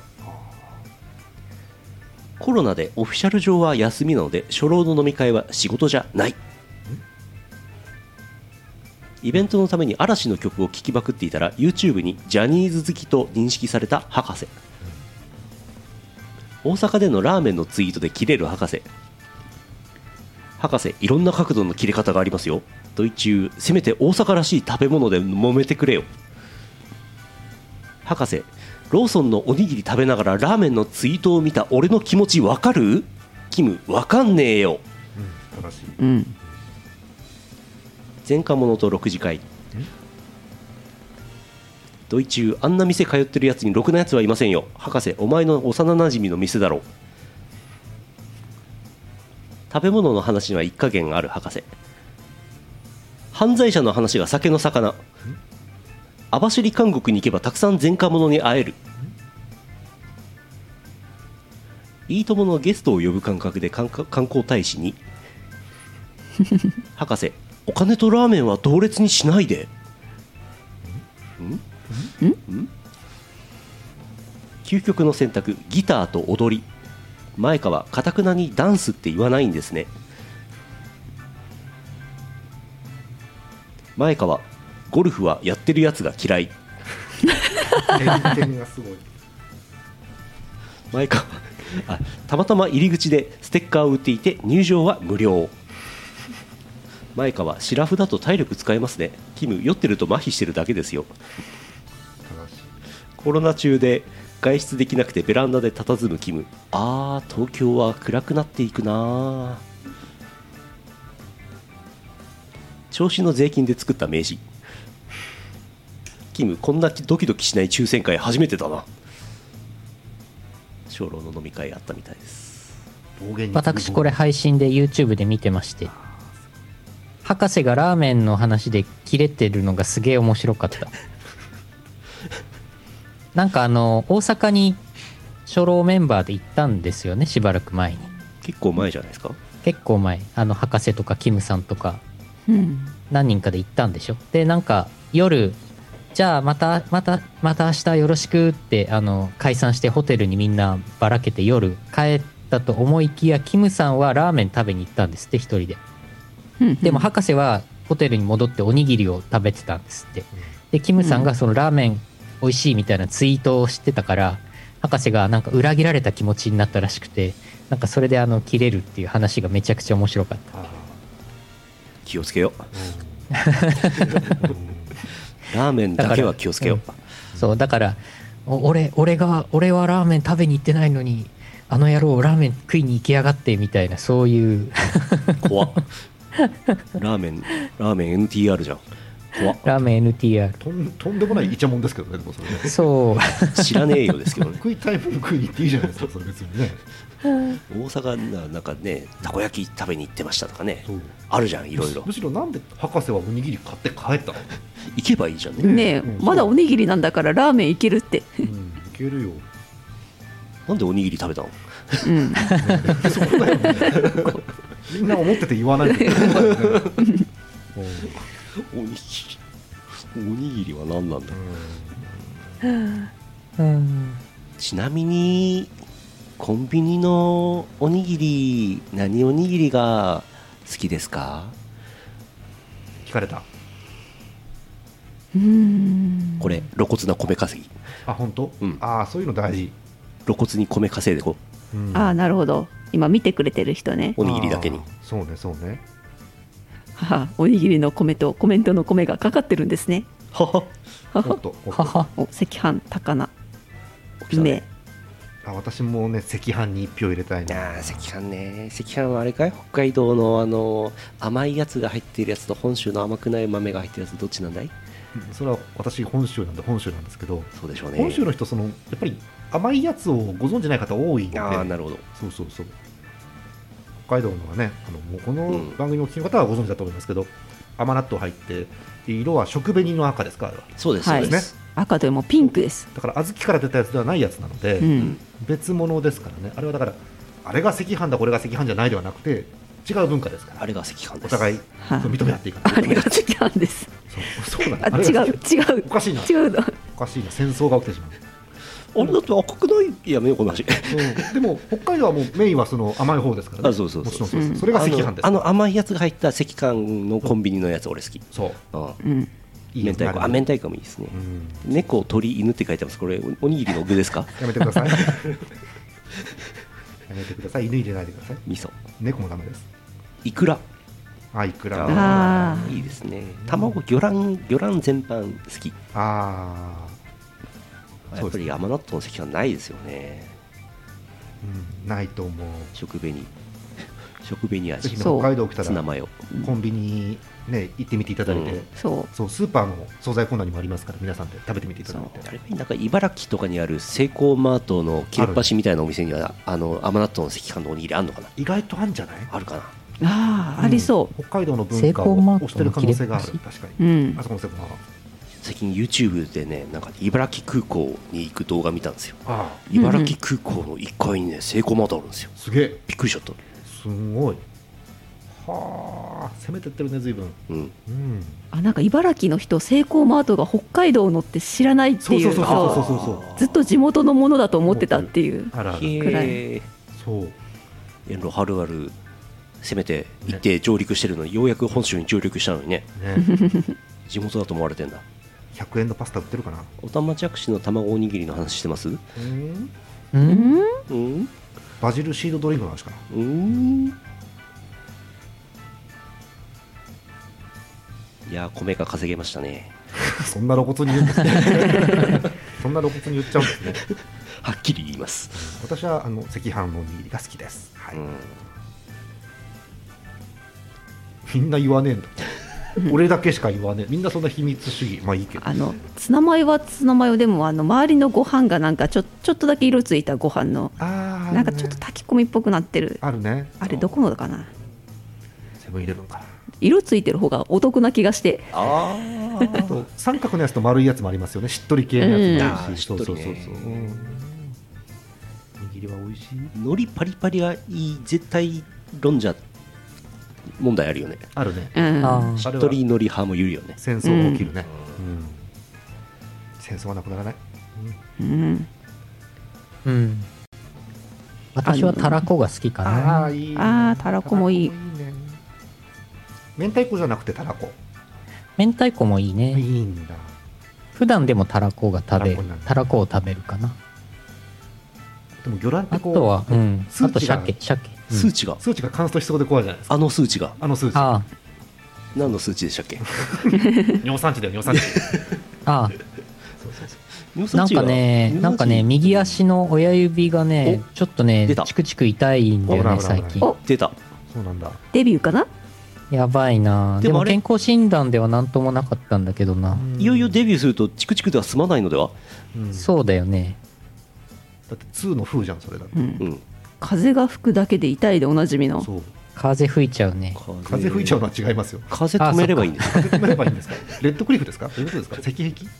コロナでオフィシャル上は休みなので初老の飲み会は仕事じゃない。イベントのために嵐の曲を聴きまくっていたら YouTube にジャニーズ好きと認識された博士。大阪でのラーメンのツイートで切れる博士。博士いろんな角度の切れ方がありますよ。ドイチューせめて大阪らしい食べ物で揉めてくれよ。博士ローソンのおにぎり食べながらラーメンのツイートを見た俺の気持ちわかる？キムわかんねえよ。うん正しい。うん。前科者と6次会。ドイチューあんな店通ってるやつにろくなやつはいませんよ。博士お前の幼なじみの店だろ食べ物の話には一加減ある博士。犯罪者の話が酒の魚網走監獄に行けばたくさん前科者に会える。いいとものゲストを呼ぶ感覚で観光大使に。博士お金とラーメンは同列にしないで。ん？ん？究極の選択ギターと踊り。前川かたくなにダンスって言わないんですね。前川ゴルフはやってるやつが嫌い。前川あたまたま入り口でステッカーを売っていて入場は無料。前川シラフだと体力使えますね。キム酔ってると麻痺してるだけですよ。コロナ中で外出できなくてベランダで佇むキム。あー東京は暗くなっていくな調子の税金で作った名刺キムこんなドキドキしない抽選会初めてだな。小老の飲み会あったみたいです。私これ配信で YouTube で見てまして博士がラーメンの話で切れてるのがすげえ面白かった。なんかあの大阪に初老メンバーで行ったんですよねしばらく前に。結構前じゃないですか？結構前。あの博士とかキムさんとかうん。何人かで行ったんでしょ。でなんか夜じゃあまたまたまた明日よろしくってあの解散してホテルにみんなばらけて夜帰ったと思いきやキムさんはラーメン食べに行ったんですって一人で。うんでも博士はホテルに戻っておにぎりを食べてたんですって。でキムさんがそのラーメン美味しいみたいなツイートをしてたから博士がなんか裏切られた気持ちになったらしくてなんかそれであの切れるっていう話がめちゃくちゃ面白かった。あ気をつけよう。ー ラーメンだけは気をつけよう、そうだからお俺俺が俺はラーメン食べに行ってないのにあの野郎ラーメン食いに行きやがってみたいなそういう。怖っ。ラーメンラーメン NTR じゃん。怖っ。ラーメン NTR とんとんでもないイチャモンですけどねでもそれね。そう。知らねえよですけどね。食いたいもの食いに行っていいじゃないですかそれ別にね大阪ななんかねたこ焼き食べに行ってましたとかねそうあるじゃんいろいろ。むしろなんで博士はおにぎり買って帰ったの？行けばいいじゃんね。ねえうん。まだおにぎりなんだからラーメンいけるって。うんいけるよ。なんでおにぎり食べたの？うん。そこだよね。みんな思ってて言わないおにぎり。おにぎりは何なんだうん。ちなみにコンビニのおにぎり何おにぎりが好きですか？聞かれた。うん。これ露骨な米稼ぎ。あ本当、うん。ああそういうの大事、露骨に米稼いでこう。ん。ああなるほど。今見てくれてる人ね。うおにぎりだけに。そうねそうね。ははおにぎりの米とコメントの米がかかってるんですね。はは。はは。は赤飯高菜。梅あ私もね赤飯に一票入れたいな。ー赤飯ね。赤飯はあれかい？北海道のあの甘いやつが入っているやつと本州の甘くない豆が入ってるやつどっちなんだい？うんそれは私本州なんで本州なんですけどそうでしょうね。本州の人そのやっぱり甘いやつをご存じない方多いんで。ああなるほど。そうそうそう。北海道のはねあのもうこのうん。番組をお聞きの方はご存知だと思いますけど、甘納豆入ってで色は食紅の赤ですか？あれはそうです。はい。そうです、赤でもピンクです。だから小豆から出たやつではないやつなので、うん。別物ですからね。あれはだからあれが赤飯だこれが赤飯じゃないではなくて違う文化ですから。あれが赤飯です。お互いはい。認め合っていかないあれが赤飯です。そうそうなんあ違う違う。おかしいな。違うの。おかしいな。戦争が起きてしまうあれだって赤くないいやめようこの話。うん。でも北海道はもうメインはその甘い方ですからね。あそうそうそう。れが赤飯ですあの甘いやつが入った赤飯のコンビニのやつ俺好き。そう。あうん。明太子。あ明太子もいいですね。うん。猫鳥犬って書いてます。これおおにぎりの具ですか？やめてください。やめてください。犬入れないでください。味噌。猫もダメです。いくらあいくらいいですね。卵魚卵魚卵全般好き。あやっぱり甘納豆の赤飯ないですよね。ー、うん、ないと思う。食紅食紅ぜ味北海道来たらツナマヨコンビニね行ってみていただいて、うん。そそうスーパーの惣菜コーナーにもありますから皆さんで食べてみていただいて。あれなんか茨城とかにあるセイコーマートの切れっ端みたいなお店にはあの甘納豆の赤飯のおにぎりあんのかな。意外とあるんじゃない？あるかな。うああありそう。ん。北海道の文セイ化をコーマートの推してる可能性がある。確かううに、ん。あそこのセイコーマー最近 YouTube でねなんか茨城空港に行く動画見たんですよ。ああ。茨城空港の1階にねセイコーマートあるんですよ。すげえ。びっくりしちゃったすごい。はあ攻めてってるね随分。うん。うん。あなんか茨城の人セイコーマートが北海道のって知らないっていうそうそうそうそうそうずっと地元のものだと思ってたっていうあらあらへくらい。え。そう。遠路はるばる攻めて行って上陸してるのにようやく本州に上陸したのにね。ね。地元だと思われてんだ100円のパスタ売ってるかな？おたまじゃくしの卵おにぎりの話してます？ううん？うん？んバジルシードドリンクの話かな？うん？いやー米が稼げましたね。そんな露骨に言うんですね。そんな露骨に言っちゃうんですね。はっきり言います、私はあの赤飯のおにぎりが好きです、はい。うん。みんな言わねえんだ 俺だけしか言わねえ。みんなそんな秘密主義。まあいいけど。あのツナマヨはツナマヨでもあの周りのご飯がなんかちょちょっとだけ色ついたご飯のあーなんかちょっと炊き込みっぽくなってる。あるね。あれどこのかな？セブンイレブンか。な色ついてる方がお得な気がして。ああと三角のやつと丸いやつもありますよね。しっとり系のやつもあるし、うん。そうそうそうそう、しっとりねうん。握りは美味しい。海苔パリパリがいい絶対論者問題あるよね。あるね。うん。あしっとり派もいるよね。戦争が起きるね、うん。戦争はなくならない、うん。うん。私はたらこが好きかあな。あいいね。あーたらこもいい。明太子じゃなくてたらこ。明太子もいいいねいんだ。普段でもたらこが食べたらこなんだ。たらこを食べるかな。でも魚卵ってこうあとはうん。あと鮭。鮭。うん数値が、数値がカンストしそうで怖いじゃないですか。あの数値が。あの数値あ何の数値でしたっけ？尿酸値だよ尿酸値。あああ。尿酸値が。なんかね、なんかね、右足の親指がね、ちょっとねチクチク痛いんだよね、最近。お出た。そうなんだ。デビューかな？やばいな。でも健康診断では何ともなかったんだけどな。いよいよデビューするとチクチクでは済まないのでは？うん。そうだよね。だって2の風じゃんそれだって風が吹くだけで痛いでおなじみの。そう。風吹いちゃうね。風吹いちゃうのは違いますよ。風止めればいいんです風止めればいいんですか？レッドクリフですか？どういうことですか？石壁？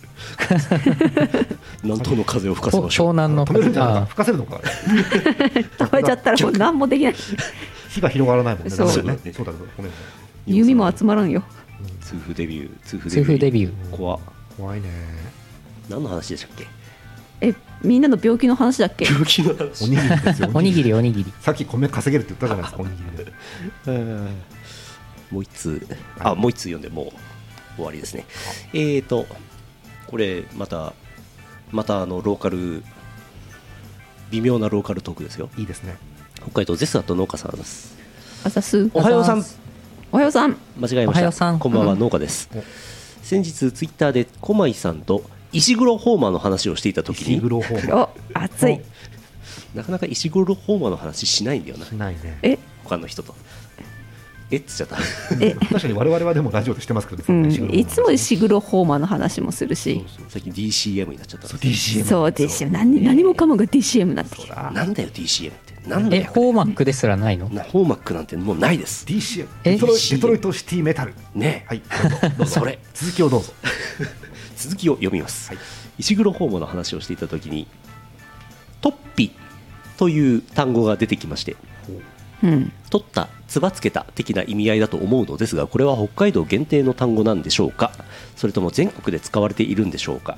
南東の風を吹かせましょう。湘南の。止めるんじゃなあ。い吹かせるのか？食べちゃったらもう何もできない。火が広がらないもんね。そう。ね。そうだけどごめんね弓も集まらんよ。痛風デビュー。痛風デビュー。怖。っ怖いね。何の話でしたっけ？えみんなの病気の話だっけ？病気の話。おにぎりですよ。おにぎり。おにぎり。さっき米稼げるって言ったじゃないですかおにぎりで。もう一通あもう一通読んでもう終わりですねえーとこれまたまたあのローカル微妙なローカルトークですよ。いいですね。北海道ゼスアット農家さんです。あざす。おはようさん。おはようさん。間違えました。おはようさん。こんばんは農家です。お先日ツイッターで駒井さんと石黒ホーマーの話をしていた時石に黒ホームお熱い。なかなか石黒ホーマーの話しないんだよな。しないね。え？他の人と。え？っつっちゃった。え？確かに我々はでもラジオでしてますけどうんいつも石黒ホーマーの話もするし。最近 DCM になっちゃった。そう DCM そうですよ何何もかもが DCM になってきてあなんだよ DCM って。なんだえ、よ。ホーマックですらないの？なホーマックなんてもうないです。DCM え？デトロイ DCM デトロイトシティメタル。ね。はい。どうぞどうぞ。それ。続きをどうぞ 続きを読みます、はい。石黒ホーマーの話をしていた時にトッピという単語が出てきましてうん。取ったつばつけた的な意味合いだと思うのですがこれは北海道限定の単語なんでしょうか？それとも全国で使われているんでしょうか？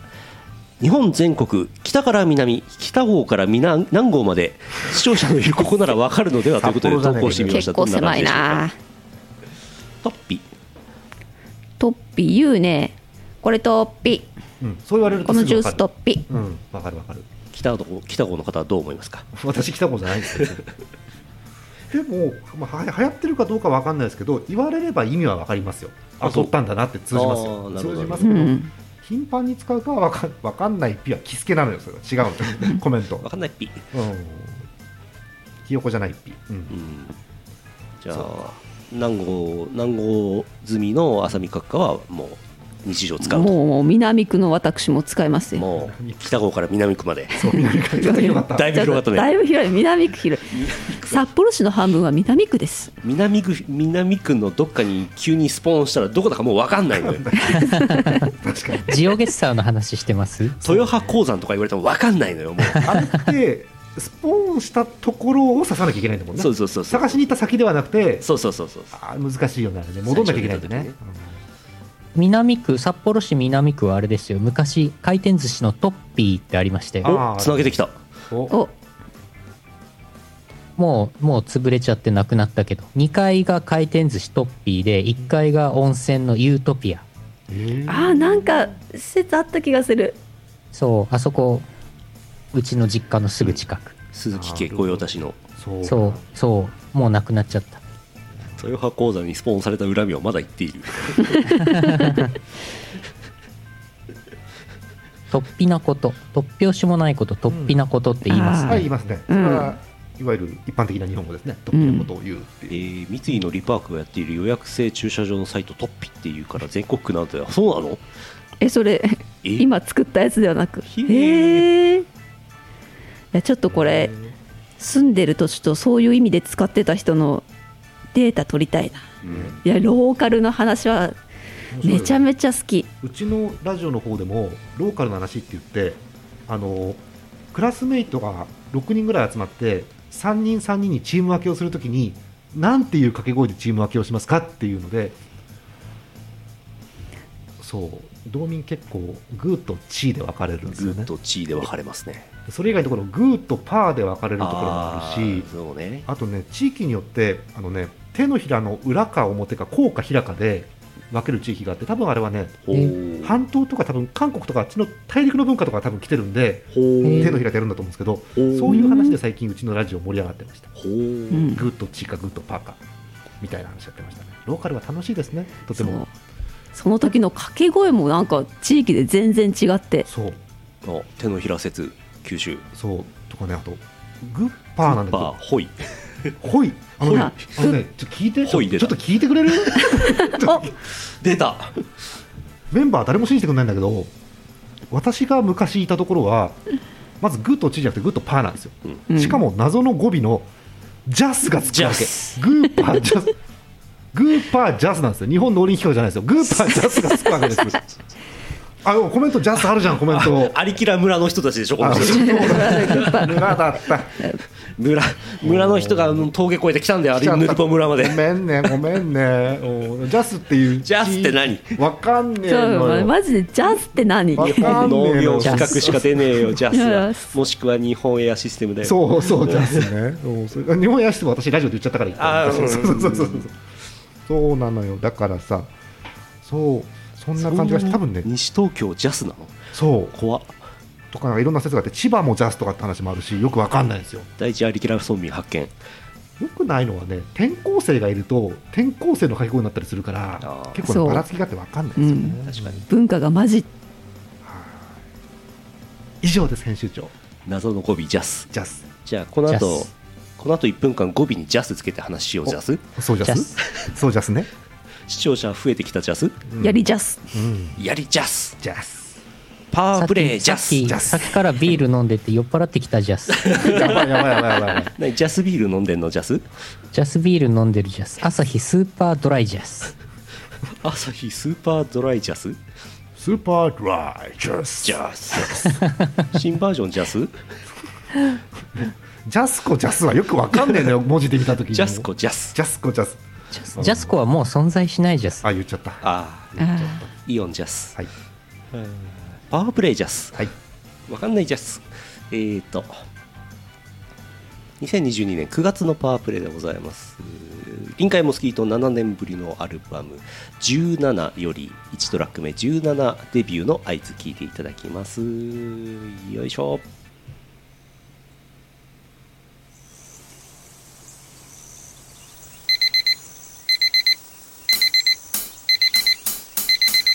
日本全国北から南北郷から南南郷まで視聴者のいる ここなら分かるのではということで投稿してみました。結構狭いな。トッピ。トッピ言うねこれトッピうんそう言われるとこのジューストッとピうんわかるわかる。北郷北郷の方はどう思いますか？私来たことじゃないんですけど でも、まあ、は流行ってるかどうかわかんないですけど言われれば意味はわかりますよ。あ取ったんだなって通じます。あよ通じますけど、うん。頻繁に使うかはわかんわかんないピはキスケなのよそれは違うの コメント。分かんないピ、うん。ひよこじゃないピ、うん。うん、じゃあ南郷南郷済みの浅見閣下はもう日常使うと。もうもう南区の私も使いますよ。もう北郷から南区まで。だいぶ広がったね。だいぶ広い南区広い。札幌市の半分は南区です。南区南区のどっかに急にスポーンしたらどこだかもう分かんないのよ。確かに。ジオゲッサーの話してます？豊葉鉱山とか言われても分かんないのよもう。あれってスポーンしたところを刺さなきゃいけないんだもんね。そうそうそうそう。探しに行った先ではなくてそうそうそうそう。あー難しいよね戻んなきゃいけないんだね南区、札幌市南区はあれですよ。昔、回転寿司のトッピーってありましたよ。あー。おつなげてきた。うんお。お。もうもう潰れちゃってなくなったけど。2階が回転寿司トッピーで1階が温泉のユートピア。えー。あーなんか施設あった気がする。そうあそこうちの実家のすぐ近く、鈴木家御用達の。そう。そうそう。もうなくなっちゃった豊葉講座にスポンされた恨みはまだ言っている。突飛なこと突拍子もないこと突飛なことって言いますね、はい言いますね。それはいわゆる一般的な日本語ですね。ということを言うってえいう、ー三井のリパークがやっている予約制駐車場のサイトトッピっていうから全国区なんてそうなの？えそれえ？今作ったやつではなく？へー。へえいやちょっとこれ住んでる土地とそういう意味で使ってた人のデータ取りたいな。うん。いやローカルの話はめちゃめちゃ好き。うちのラジオの方でもローカルの話って言ってあのクラスメイトが6人ぐらい集まって3人3人にチーム分けをするときになんていう掛け声でチーム分けをしますかっていうのでそう道民結構グーとチーで分かれるんですよね。グーとチーで分かれますね。それ以外のところグーとパーで分かれるところもあるしーそうね。あとね地域によってあのね手のひらの裏か表か甲か平かで分ける地域があって多分あれはね半島とか多分韓国とかあっちの大陸の文化とか多分来てるんで手のひらでやるんだと思うんですけどそういう話で最近うちのラジオ盛り上がってました。グーとチーかグーとパーかみたいな話やってましたね。ローカルは楽しいですね。とても。その時の掛け声もなんか地域で全然違って。そう。あ手のひら説九州そう。とかねあとグッパーなんだけど。パーホイほい。あのねほい。あのねちょっと聞いて。ちょほい出た。ちょっと聞いてくれる？あ出た。メンバー誰も信じてくれないんだけど私が昔いたところはまずグッとチーじゃなくてグッとパーなんですよ、うん。しかも謎の語尾のジャスがつくわけ。ジャス。グーパージャス。グーパージャスなんですよ。日本農林機構じゃないですよ。グーパージャスがつくわけです あコメントジャスあるじゃんコメント。アリキラ村の人たちでしょこあの人。村だった。村村の人が峠越えてきたんだよあれヌルポ村まで。ごめんねごめんね。おジャスっていうジャスって何？わかんねえそうのよマジでジャズって何？わ日かんねえの本農業企画しか出ねえよジャス。もしくは日本エアシステムだよ。そうそうジャスね。そうそれ日本やしても私ラジオで言っちゃったから言ったあーそうそうそうそうそうそうなのよ。だからさそうそんな感じがして多分ね。西東京ジャスなの？そう。怖っ。とかいろんな説があって千葉もジャスとかって話もあるしよくわかんないんですよ。第一アリキラ村民発見。よくないのはね転校生がいると転校生の書き声になったりするから結構ねばらつきがあってわかんないですよね、確かに。文化がマジ以上です編集長。謎の語尾ジャス。ジャス。じゃあこの後この後1分間語尾にジャスつけて話しようジャス。そうジャス。そうジャスね、視聴者増えてきたジャス？うん。やりジャス。うん。やりジャス。ジャス。パワープレイジャスさっきジャス。さっきからビール飲んでて酔っ払ってきたジャス。やばいやばいやばいやばい。ジャスビール飲んでんのジャス？ジャスビール飲んでるジャス。アサヒスーパードライジャス。アサヒスーパードライジャス？スーパードライジャス。ジャス。新バージョンジャス？ジャスコジャスはよくわかんねえのよ文字で見たときに。ジャスコジャス。ジャスコジャスジャスジャスコはもう存在しないジャス。あ言っちゃった。あああイオンジャス。はい。パワープレイジャス。はい。わかんないジャス。えーと2022年9月のパワープレイでございます。臨海モスキート7年ぶりのアルバム17より1トラック目17デビューの合図聞いていただきます。よいしょ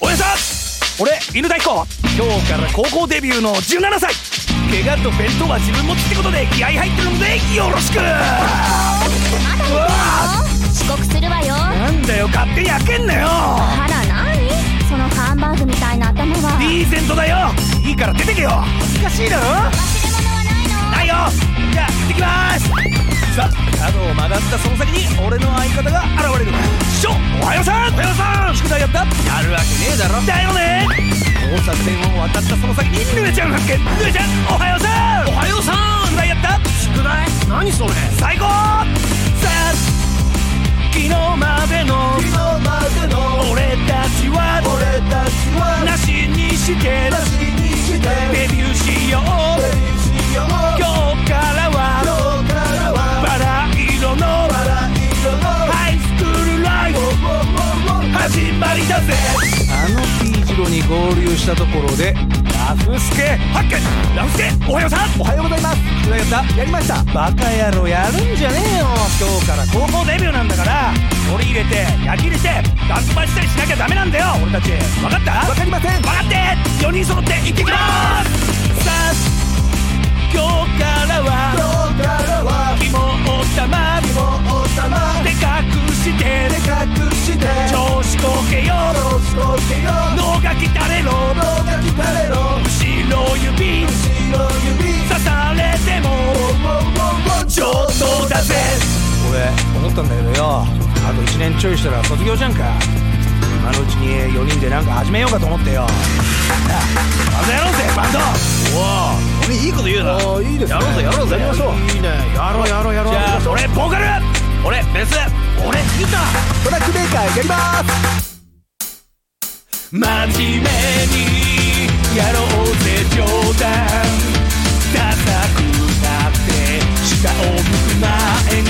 おやさん俺犬大彦今日から高校デビューの17歳。怪我と弁当は自分持ちってことで気合入ってるのでよろしく。まだ遅刻するわよ。なんだよ勝手に開けんなよ。あら何そのハンバーグみたいな頭は。リーゼントだよ。いいから出てけよ。恥ずかしいだろ？ないよ。じゃあ行ってきます。さあ角を曲がったその先に俺の相方が現れる。師匠おはようさん。おはようさん。宿題やった？やるわけねえだろ。だよね。交差点を渡ったその先にぬれちゃん発見。ぬれちゃんおはようさん。おはようさん。宿題やった？宿題？何それ？最高。さあ昨日までの俺たちはなしにしてデビューしよう。今日からはバラぜあの T 字路に合流したところでラフスケ。発見。ラフスケ。おはようさん。おはようございます。やったやりました。バカ野郎やるんじゃねえよ。今日から高校デビューなんだから。取り入れて焼き入れしてダンスバしたりしなきゃダメなんだよ。俺たち。分かった？分かりません。分かって。4人揃って行ってきます。さあ今日からは肝を玉で隠して調子こけよ脳がきたれろ。後ろ指。刺されても。ちょっとだぜ。俺思ったんだけどよ。あと1年ちょいしたら卒業じゃんか。今のうちに4人でなんか始めようかと思ってよ。バンドやろうぜバンド。おお俺いいこと言うな。あいいです、やろうぜやろうぜ。やりましょう。いいね。やろうやろうやろう。じゃあ俺ボーカル。俺ベース俺ギタートラックメーカーやります真面目にやろうぜ冗談。ダサくなって下を向く前に。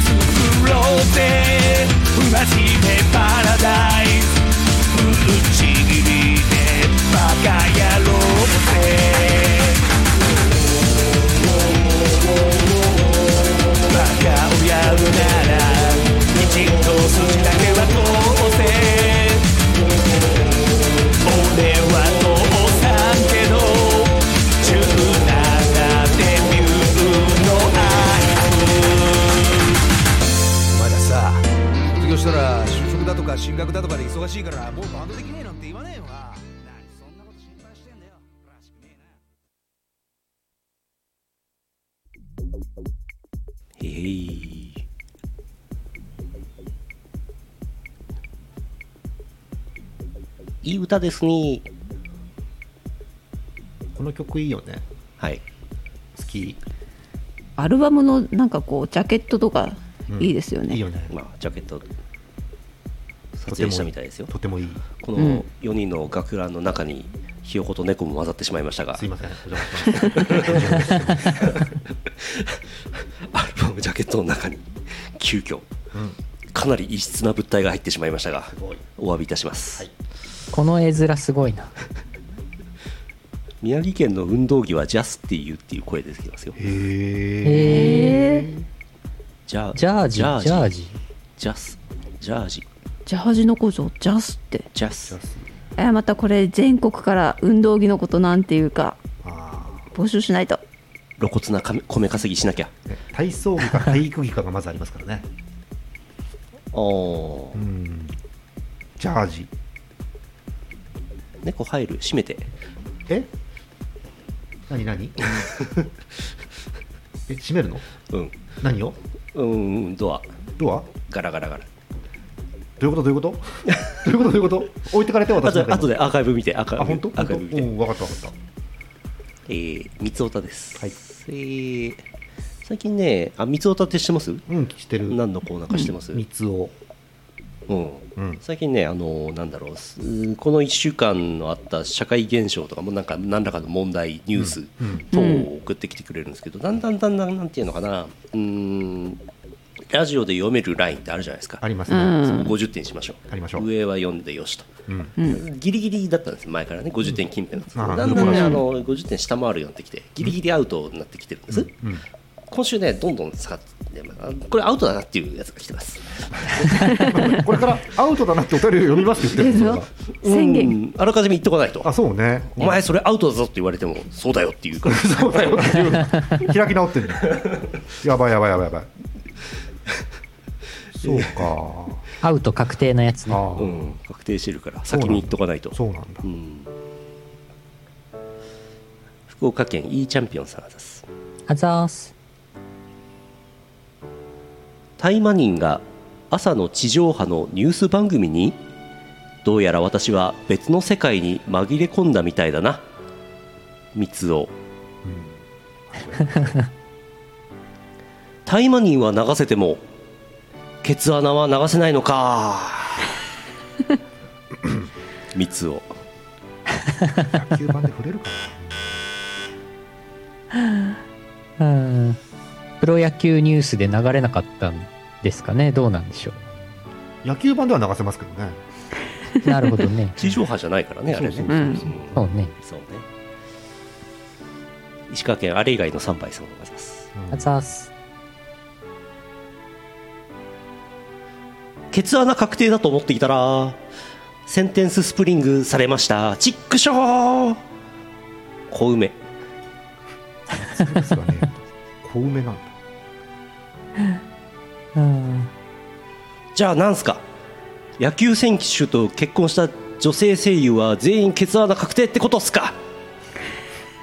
作ろうぜ。不真面目パラダイス。ぶっちぎりでバカ野か進学だとかで忙しいからもうバンドできねえなんて言わねえよな。何そんなこと心配してんだよ。らしくねえな。へい。いい歌ですね。この曲いいよね。はい。好き。アルバムのなんかこうジャケットとかいいですよね、いいよね。まあジャケット撮影したみたいですよとてもいい。このうん4人の学ランの中にひよこと猫も混ざってしまいましたが。すいませんアルバムジャケットの中に急遽うん。かなり異質な物体が入ってしまいましたがお詫びいたします、この絵面すごいな。宮城県の運動着はジャスっていうっていう声出てきますよ。へえジャジャージ。ジャージ。ジャスジャージジャージの工場ジャスって。ジャス。えまたこれ全国から運動着のことなんていうかあ募集しないと。露骨な米米稼ぎしなきゃ。体操着か 体育着かがまずありますからね。おー。うん。ジャージ。猫入る？閉めて。え？何何？え閉めるの？うん。何を？うんドア。ドア？ガラガラガラどういうこと？どういうこと？どういうこと？どういうこと？置いてかれてあ私あとでアーカイブ見てアーカイブあ本当？アーカイブ見て。うん分かった分かっえー、三つおたです、はい。えー最近ねあ三つおたって知ってます？たうん知ってる。何のコーナーか知ってます、三つをうん。うん。最近ね、あのなんだろうすこの1週間のあった社会現象とかもなんか何らかの問題ニュース等を送ってきてくれるんですけど、だんだんだんだんなんていうのかな。うーんラジオで読めるラインってあるじゃないですか。ありますうね。そこん。50点にしましょう。ありましょう。上は読んでよしと、うん。ギリギリだったんです前からね。50点近辺なんですけど、うん。だんだんねうんあの50点下回るようになってきてギリギリアウトになってきてるんです、うん。今週ねどんどん下がってまあこれアウトだなっていうやつが来てます。これからアウトだなってお便りを読みますって言ってるんですよ。宣言。うん。あらかじめ言っとかないと。あそうね。お前それアウトだぞって言われてもそうだよっていうから。そうだよっていう。開き直ってんだやばいやばいやばいやばい そうか。アウト確定のやつね。ああ、うん、確定してるから。先に言っとかないと。そうなんだ。うん福岡県 E チャンピオンさんです。あざーす。大麻人が朝の地上波のニュース番組にどうやら私は別の世界に紛れ込んだみたいだな。三つを大麻人は流せてもケツ穴は流せないのか。三つを。野球盤で触れるかうんプロ野球ニュースで流れなかったんですかね。どうなんでしょう。な野球盤では流せますけどね。なるほどね。地上波じゃないからねあれね。そうね。そうね。石川県あれ以外の3杯さんでございます。あざーすケツ穴確定だと思っていたらセンテンススプリングされました。チックショー。小梅。そうですかね小梅なんだ。う んじゃあなんすか？野球選手と結婚した女性声優は全員ケツ穴確定ってことっすか？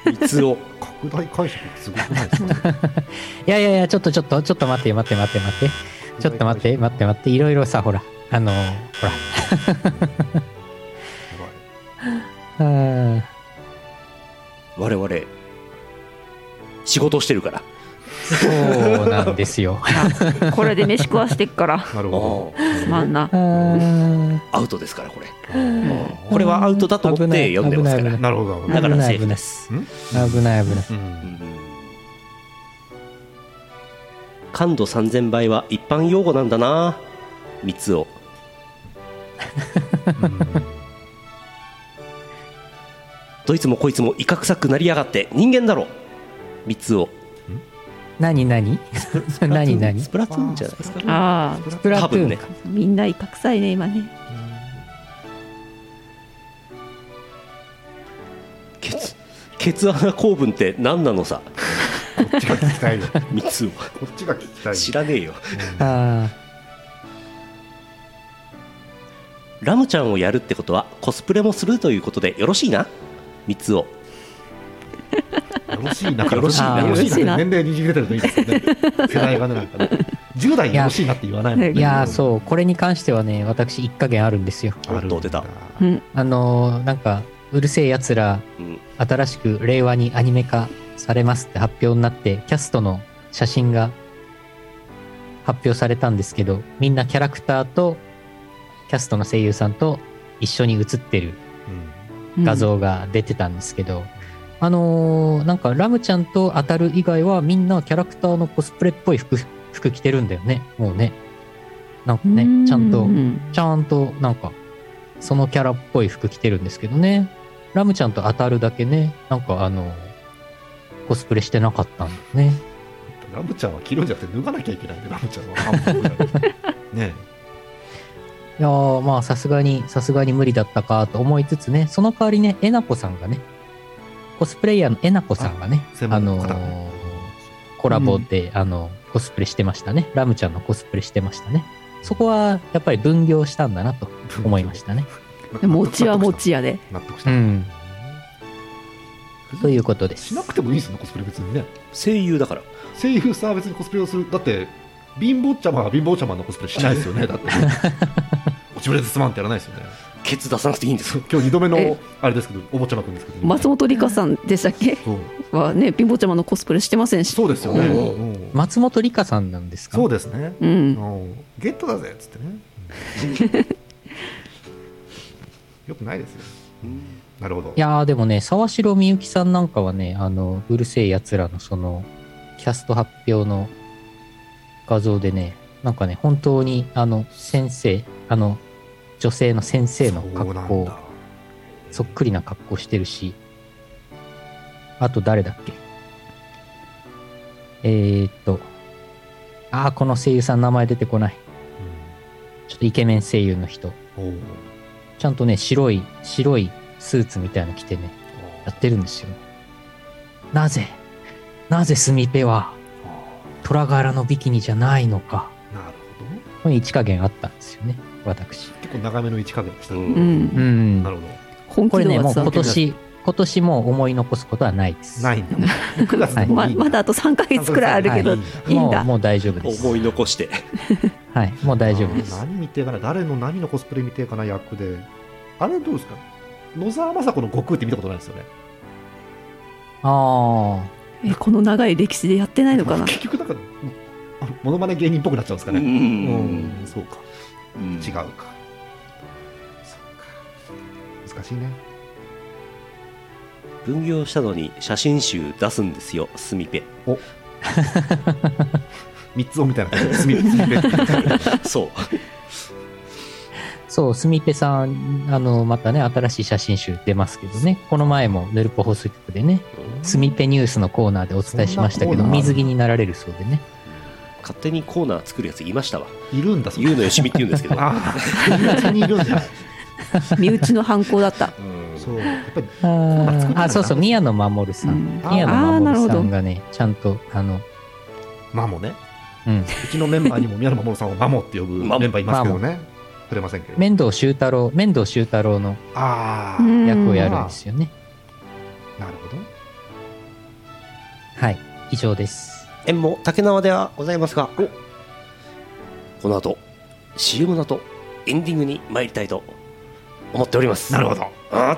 三つを拡大解釈すごくないですか？いやいやいやちょっとちょっとちょっと待って待って待って待ってちょっと待って待って待っていろいろさほらあのほら。うん 我々仕事をしてるから。そうなんですよ。あこれで飯食わしてっから。なるほすまんな。うんアウトですからこれ。これはアウトだと思って読んでますから。危ない危どなるほどなるほどだからセー危ないフです。危ない危ない。うん。うん感度3000倍は一般用語なんだな。三つを。どいつもこいつも威嚇臭くなりやがって人間だろ三つを。何何？何何？スプラトゥーンじゃないですかああスプラトゥーン多分ね。みんな威嚇臭いね今ね。ケツケツ穴構文って何なのさ？こっちが聞きたいよ。こ三つを。っちが聞きたい知らねえよ。あラムちゃんをやるってことはコスプレもするということでよろしいな？三つを。よろしいな。よろしいな。よろしいよろしいな。な年齢にじれてるといいですよね。世代がねなんかね。10代によろしいなって言わないもんいーいやーそう。これに関してはね私一加減あるんですよ。おっと出た。うん。あのーなんかうるせえやつらうん。新しく令和にアニメ化されますって発表になってキャストの写真が発表されたんですけどみんなキャラクターとキャストの声優さんと一緒に写ってる画像が出てたんですけど、あのーなんかラムちゃんと当たる以外はみんなキャラクターのコスプレっぽい服服着てるんだよね。もうね。なんかねちゃんとうんちゃんとなんかそのキャラっぽい服着てるんですけどねラムちゃんと当たるだけねなんかあのコスプレしてなかったんだよね。ラムちゃんは着るんじゃなくて脱がなきゃいけないんでラムちゃんはい ねいやーまあさすがにさすがに無理だったかと思いつつねその代わりねえなこさんがねコスプレイヤーのえなこさんがねあ専あのーコラボで、あのコスプレしてましたね。ラムちゃんのコスプレしてましたね。そこはやっぱり分業したんだなと思いましたねえ餅は餅やで。納得した。うん。ということです。しなくてもいいですねコスプレ別にね。声優だから。声優さんは別にコスプレをする。だって貧乏ちゃまは貧乏ちゃまのコスプレしないですよね。だって。落ちぶれですまんってやらないですよね。ケツ出さなくていいんです。よ 今日2度目え？のあれですけどお坊ちゃまくんですけど。松本里香さんでしたっけ？はね貧乏ちゃまのコスプレしてませんし。そうですよね、松本里香さんなんですか？そうですね、うん。うんゲットだぜっつってね、よくないですよ、なるほど。いやーでもね沢城みゆきさんなんかはねあのうるせえやつらのそのキャスト発表の画像でねなんかね本当にあの先生あの女性の先生の格好そっくりな格好してるしあと誰だっけ？えー、っとああこの声優さん名前出てこない。ちょっとイケメン声優の人ちゃんとね白い白いスーツみたいなの着てねやってるんですよ。なぜ？なぜスミペは虎柄のビキニじゃないのか。なるほどこれ一加減あったんですよね、私。結構長めの位置加減でしたね、うんうんうんな。るほど本これね、もう今年、今年も思い残すことはないです。ないんだ。9月でもいいんだ。ままだあと3ヶ月くらいあるけど、はいい、いんだ。もう、もう大丈夫です。思い残して。はい、もう大丈夫です。何見てえかな誰の何のコスプレ見てえかな役で。あれどうですか？野沢雅子の悟空って見たことないですよね。あえこの長い歴史でやってないのかな？結局なんかあのモノマネ芸人っぽくなっちゃうんですかね。うん。うんそうか。うん。違うか。そうか。難しいね分業したのに写真集出すんですよスミペ三つをみたいな感じで墨墨ペンそう。そう、すみぺさん、あの、またね、新しい写真集出ますけどね、この前もヌルポ放送局でね、すみぺニュースのコーナーでお伝えしましたけど、水着になられるそうでね。勝手にコーナー作るやついましたわ。いるんだそ言うのよしみって言うんですけど。ああいるんだ 身内の犯行だった。そう。やっぱりあそうそう、宮野真守さん。うん。宮野真守さんがね、ちゃんと、あの、マモね。うん、うちのメンバーにも宮野真守さんをマモって呼ぶメンバーいますけどね。触れませんけど。面倒修太郎、面倒修太郎の役をやるんですよね。なるほど。はい、以上です。縁も竹縄ではございますがこの後 CM の後エンディングに参りたいと思っております。なるほど。あ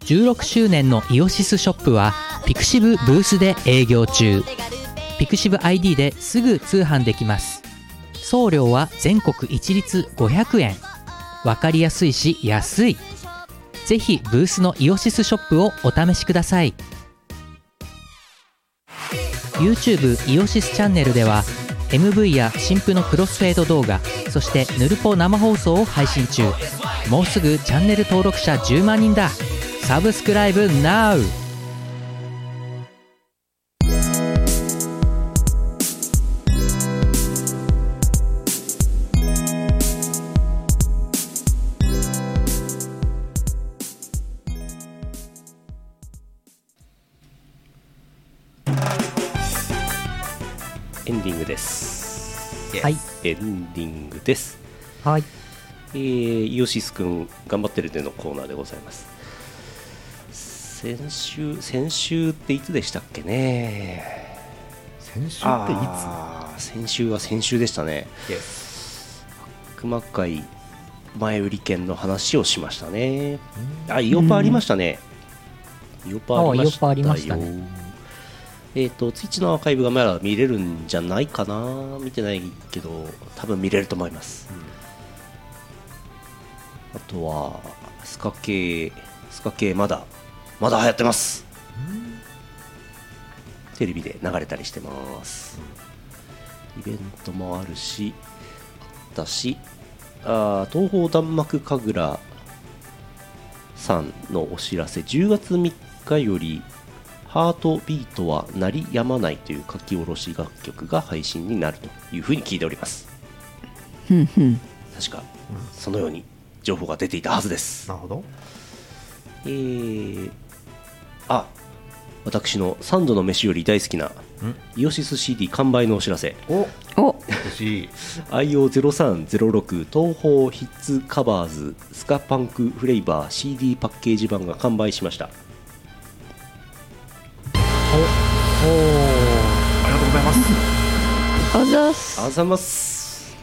16周年のイオシスショップはピクシブブースで営業中。ピクシブ ID ですぐ通販できます。送料は全国一律500円わかりやすいし安い。ぜひブースのイオシスショップをお試しください YouTube イオシスチャンネルでは MV や新婦のクロスフェード動画そしてヌルポ生放送を配信中もうすぐチャンネル登録者10万人だサブスクライブ NOW! エンディングです。はい。えー、イオシスくん頑張ってるでのコーナーでございます。先週先週っていつでしたっけね？先週っていあー先週は先週でしたね。悪魔界前売り券の話をしましたね。あイオパありましたね、イオパありましたよえっ、と、ツイッチのアーカイブがまだ見れるんじゃないかな見てないけど、多分見れると思います。あとは、スカ系、スカ系まだ、まだ流行ってます。テレビで流れたりしてます。イベントもあるし、あったし、あ東方弾幕神楽さんのお知らせ、10月3日より、ハートビートは鳴りやまないという書き下ろし楽曲が配信になるというふうに聞いております。確か、そのように情報が出ていたはずです。なるほど。えー、あ私の三度の飯より大好きなイオシス CD 完売のお知らせ。お。お。欲しい。IO0306 東宝ヒッツカバーズスカパンクフレーバー CD パッケージ版が完売しましたありがとうございます。あざっす。あざます。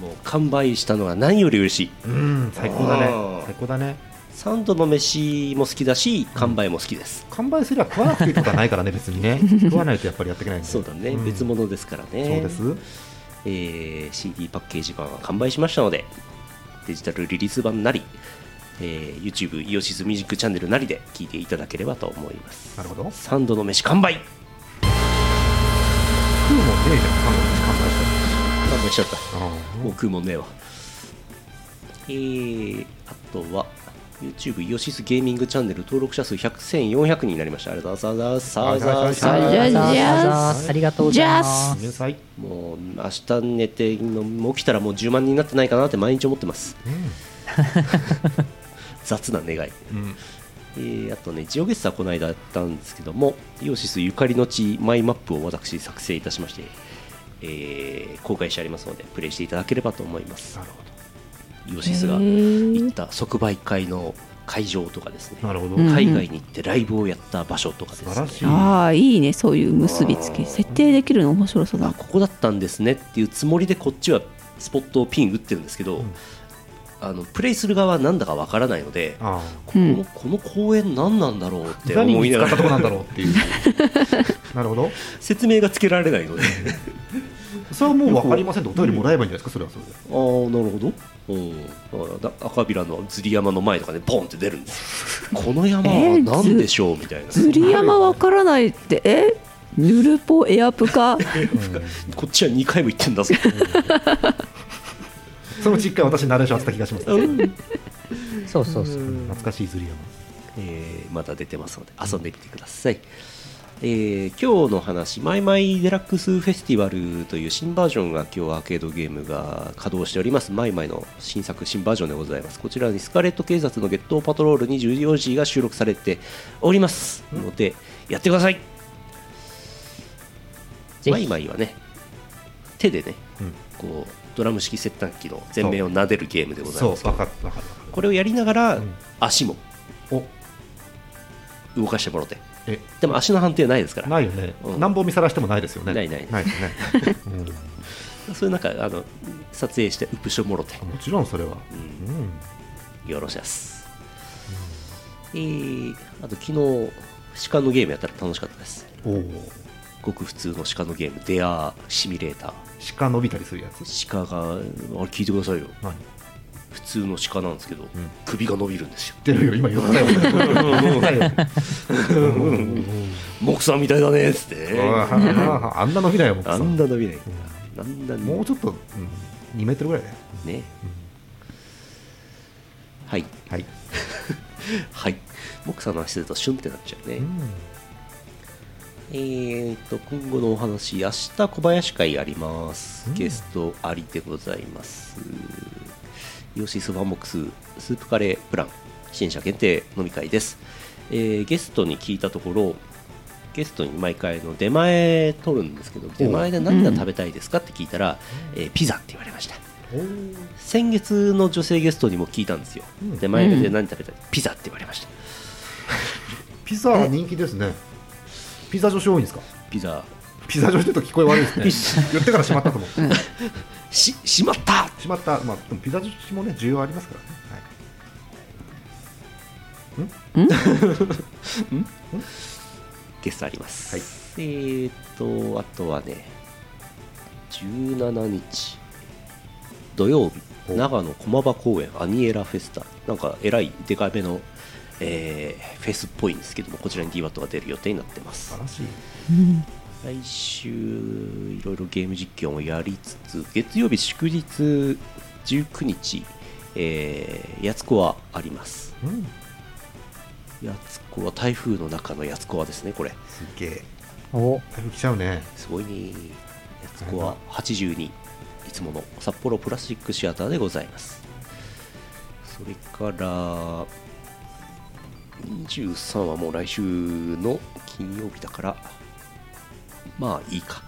もう完売したのが何より嬉しい。うん最高だね。最高だね。三度の飯も好きだし完売も好きです、完売すれば食わなくていいことはないからね 別にね。食わないとやっぱりやっていけないんで。そうだね、ん。別物ですからね。そうです。えー CD パッケージ版は完売しましたのでデジタルリリース版なり、えー YouTube イオシスミュージックチャンネルなりで聴いていただければと思います。なるほど。三度の飯完売食うもんねえじゃん三度の飯完売した完売しちゃった。らもう食うもんねえわ。えー、あとは YouTube イオシスゲーミングチャンネル登録者数100 1400人になりました。ありがとうございます。ありがとうございます。ありがとうございます。もう明日寝ての起きたらもう10万人になってないかなって毎日思ってます。雑な願い。うんえーあとね、ジオゲッサーこの間やったんですけども、イオシスゆかりの地マイマップを私作成いたしまして、えー公開してありますので、プレイしていただければと思います。なるほイオシスが行った即売会の会場とかですね、どなるほど。うん海外に行ってライブをやった場所とかですね。素晴ら、しい。ああいいね。そういう結びつき。設定できるの面白そうだ。あここだったんですねっていうつもりでこっちはスポットをピン打ってるんですけど、あのプレイする側はなんだかわからないので、あこのこの公園何なんだろうっあて何思いながらに使ったとこなんだろうっていう。なるほど。説明がつけられないので。それはもう分かりませんと。お便りもらえばいいんじゃないですか？それはそれで。ああなるほど、うん、だから赤ビラの釣り山の前とかでポンって出るんです。よこの山は何でしょうみたいな。釣り山わからないって。え？ヌルポエアプカ？こっちは2回も言ってんだぞそのうち一回私ナレーション当てた気がします、そうそうそう。懐かしいズリえーまだ出てますので遊んでみてください、えー今日の話「マイマイデラックスフェスティバル」という新バージョンが今日アーケードゲームが稼働しております。マイマイの新作新バージョンでございます。こちらにスカーレット警察のゲットパトロール24時が収録されておりますのでやってください。マイマイはね手でね、うん。こうドラム式切断機の前面を撫でるゲームでございそう。ます分かった分かっこれをやりながら、うん。足も動かしてもらって。え。でも足の判定ないですから。ないよね、うん。何本見さらしてもないですよね。ないない。ないですね、そういうなんかあの撮影してウプショもろて。うんもちろんそれは、うん。よろしいです、えー、あと昨日鹿のゲームやったら楽しかったです。おおごく普通の鹿のゲーム。デアシミュレーター鹿伸びたりするやつ？鹿があれ聞いてくださいよ。何？普通の鹿なんですけど、ん。首が伸びるんですよ。出るよ今言ったよ言ったよモクさんみたいだねっつって。ああんな伸びないよもうあんな伸びない。なんだもうちょっと、うん、2メートルぐらいだよ。ね。はい。はい、はい。モクさんの話するとシュンってなっちゃうね、うんえー、と今後のお話、明日小林会あります。ゲストありでございます。ヨシスファンボックススープカレープラン支援者限定飲み会です、えーゲストに聞いたところゲストに毎回の出前取るんですけど出前で何が食べたいですかって聞いたら、えーピザって言われました。先月の女性ゲストにも聞いたんですよ、うん。出前で何食べたい、ピザって言われました。ピザは人気ですねピザ女子多いんですか？ピザ。ピザ女子ってと聞こえ悪いピですね。言ってからしまったと思う。ししまった。しまった。まあでもピザ女子もね需要ありますから。ね、ゲストあります、はい。えーとあとはね17日。土曜日。お長野駒場公園アニエラフェスタ。なんかえらいデカめの、えーフェスっぽいんですけどもこちらに DWAT が出る予定になってます。素晴らしい来週いろいろゲーム実況もやりつつ月曜日祝日19日、えー、やつこはあります。うんやつこは台風の中のやつこはですねこれ。すっげえ。お。台風来ちゃうね。すごいね。やつこは82いつもの札幌プラスチックシアターでございます。それから23はもう来週の金曜日だからまあいいか。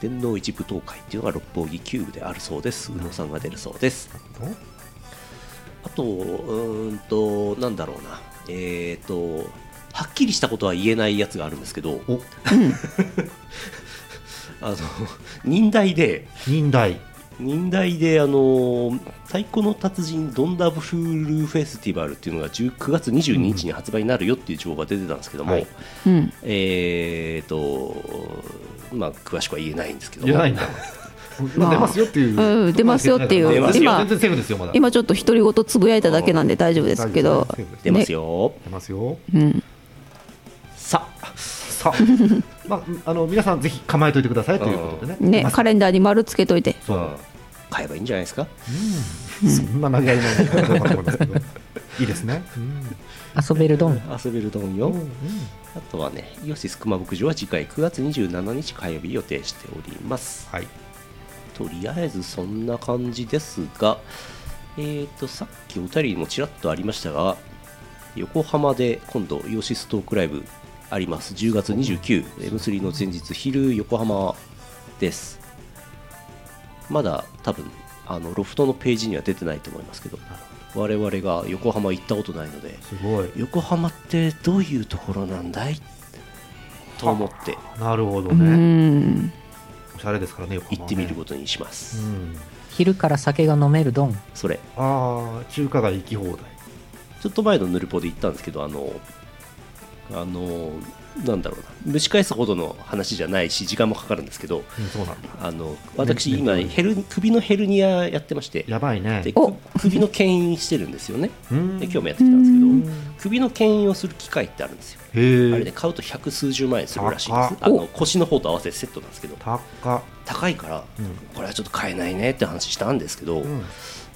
電脳一舞踏会っていうのが六本木キューブであるそうです。宇野さんが出るそうです。あと、うーんと、なんだろうな、えーと、はっきりしたことは言えないやつがあるんですけど、お あの忍耐で、忍耐忍耐で、あの太鼓の達人ドンダブルフェスティバルっていうのが10 9月22日に発売になるよっていう情報が出てたんですけども、はい。うん。えーと、まあ、詳しくは言えないんですけども。言えないんだ。まあ出ますよっていう、うん出ますよっていう。今全然セーフですよまだ。今ちょっと独り言つぶやいただけなんで大丈夫ですけど。出ますよ。出ますよ。うん。さあ、さあ まああの皆さんぜひ構えといてくださいということでね。ねまあカレンダーに丸つけといて。そう。買えばいいんじゃないですか？そん。な投げ合いないいますけどいいですね。遊べるドン遊べるドンよ。あとはね、イオシス熊牧場は次回9月27日火曜日予定しております。はい。とりあえずそんな感じですが、えー、とさっきお便りにもちらっとありましたが、横浜で今度、イオシストークライブあります。10月29、M3 の前日、昼横浜です。まだ多分あのロフトのページには出てないと思いますけど、我々が横浜行ったことないので、すごい。横浜ってどういうところなんだい？と思って。なるほどうねん。おしゃれですからね横浜ね。行ってみることにします、うん。昼から酒が飲めるドン。それ。ああ中華街行き放題。ちょっと前のヌルポで行ったんですけどあのあのなんだろうな。蒸し返すほどの話じゃないし時間もかかるんですけどあの私ね今ヘル首のヘルニアやってましてやばいね。首の牽引してるんですよね。うん。で今日もやってきたんですけうん。ど首の牽引をする機械ってあるんですよ。あれね買うと百数十万円するらしいで高っ。すあの腰の方と合わせてセットなんですけど高いから、うん。これはちょっと買えないねって話したんですけど、うん。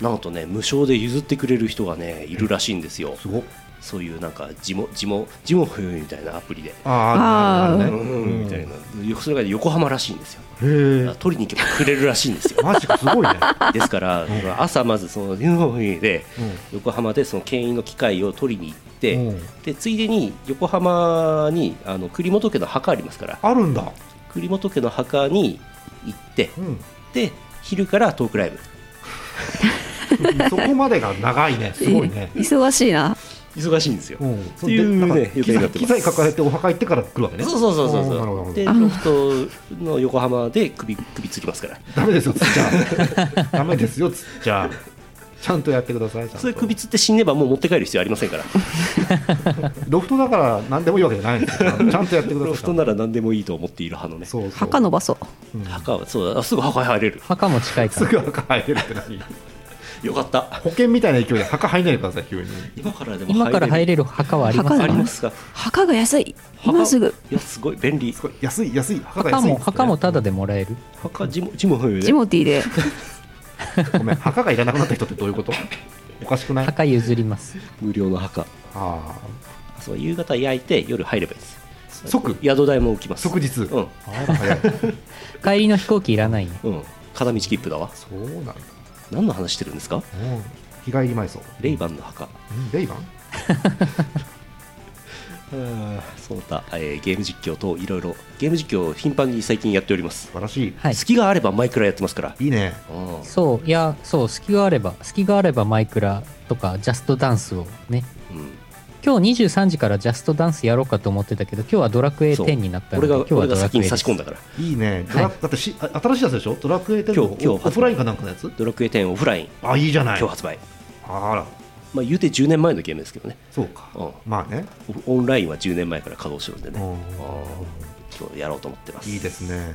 なんとね無償で譲ってくれる人がねいるらしいんですよ、すごっそういうなんかジモジモジモフみたいなアプリで、あーなるほどね。うんみたいな。それが横浜らしいんですよ。取りに行けばくれるらしいんですよ。マジかすごいね。ですから、朝まずそのジモフでうん。横浜でその牽引の機械を取りに行って、うん。でついでに横浜にあの栗本家の墓ありますから。あるんだ。栗本家の墓に行ってうん。で昼からトークライブ。そこまでが長いね。すごいね。え 忙しいな忙しいんですよ、うん。っていうね予定になってます。機材抱えてお墓行ってから来るわけね。そうそうそうそうそう。でロフトの横浜で首首つりますから。ダメですよつっちゃ。ダメですよつっちゃ。ちゃんとやってくださいそれ首つって死ねばもう持って帰る必要ありませんから。ロフトだから何でもいいわけじゃないんですよ。ちゃんとやってください。ロフトなら何でもいいと思っている派のね。そうそう。墓伸ばそう。うん墓はそうだあすぐ墓入れる。墓も近いから。すぐ墓入れるって何？よかった。保険みたいな勢いで墓入んないでください急に。今からでも今から入るれる墓はあります墓だありますか？墓が安い。墓？今すぐ。いやすごい便利。すごい安い安い墓が墓も安い。んですね墓もタダでもらえる。墓ジモジモジモティーで。ごめん墓がいらなくなった人ってどういうこと？おかしくない？あ墓譲ります。無料の墓。あそう夕方焼いて夜入ればいいです。即？宿代も浮きます。即日？うん。帰りの飛行機いらないねうん。片道切符だわ。そうなんだ何の話してるんですか？うん日帰り埋葬。レイバンの墓。うんレイバン？その他、えーゲーム実況といろいろゲーム実況を頻繁に最近やっております、素晴らしい。はい。隙があればマイクラやってますから。いいね。うん。そういやそう隙があれば隙があればマイクラとかジャストダンスをねうん今日23時からジャストダンスやろうかと思ってたけど今日はドラクエそう。10になったので俺が今日はドラクエ差し込んだから。いいね。ドラはい。だってしあ新しいやつでしょ？ドラクエ10の今日今日オフラインかなんかのやつ？ドラクエ10オフライン。あいいじゃない。今日発売。あら。まあ言うて10年前のゲームですけどね。そうか。うん。まあね。オオンラインは10年前から稼働してるんでね。今日やろうと思ってます。いいですね。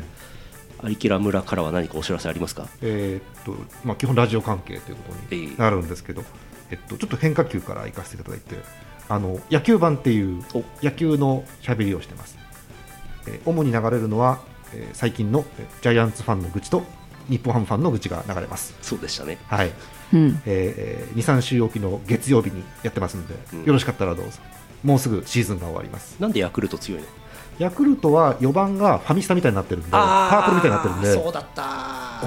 アリキラ村からは何かお知らせありますか？えーっとまあ基本ラジオ関係ということになるんですけどえっとちょっと変化球から行かせていただいてあの野球版っていうお。野球の喋りをしてます、えー主に流れるのは、えー最近のえージャイアンツファンの愚痴と日本ハムファンの愚痴が流れます。そうでしたね。はい。うん。えー、23週おきの月曜日にやってますので、うん。よろしかったらどうぞ。もうすぐシーズンが終わります。なんでヤクルト強いの？ヤクルトは4番がファミスタみたいになってるんでパープルみたいになってるんでそうだった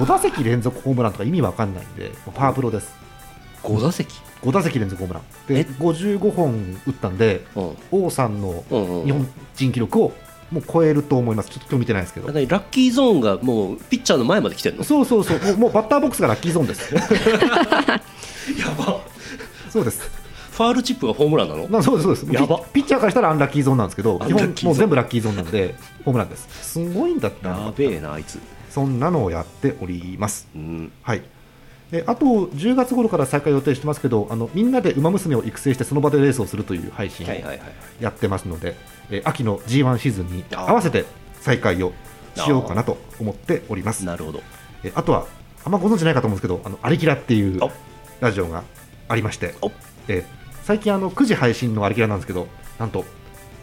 5打席連続ホームランとか意味わかんないんでパープロです。5打席？5打席連続ホームラン。でえ？55本打ったんでうん。王さんの日本人記録をもう超えると思います。ちょっと今日見てないですけど。ラッキーゾーンがもうピッチャーの前まで来てんの？そうそうそう。もうバッターボックスがラッキーゾーンです。やば。そうです。ファールチップがホームランなの？まあ、そうですそうです。やば。ピピッチャーからしたらアンラッキーゾーンなんですけど基本もう全部ラッキーゾーンなんでホームランです。すごいんだったやべえなあいつ。そんなのをやっております。うん。はいであと10月頃から再開予定してますけどあのみんなで馬娘を育成してその場でレースをするという配信やってますので、えー秋の G1 シーズンに合わせて再開をしようかなと思っております。なるほど。えあとはあんまご存知ないかと思うんですけど「あのアリキラ」っていうお。ラジオがありましてお、え最近あの9時配信のアリキラなんですけどなんと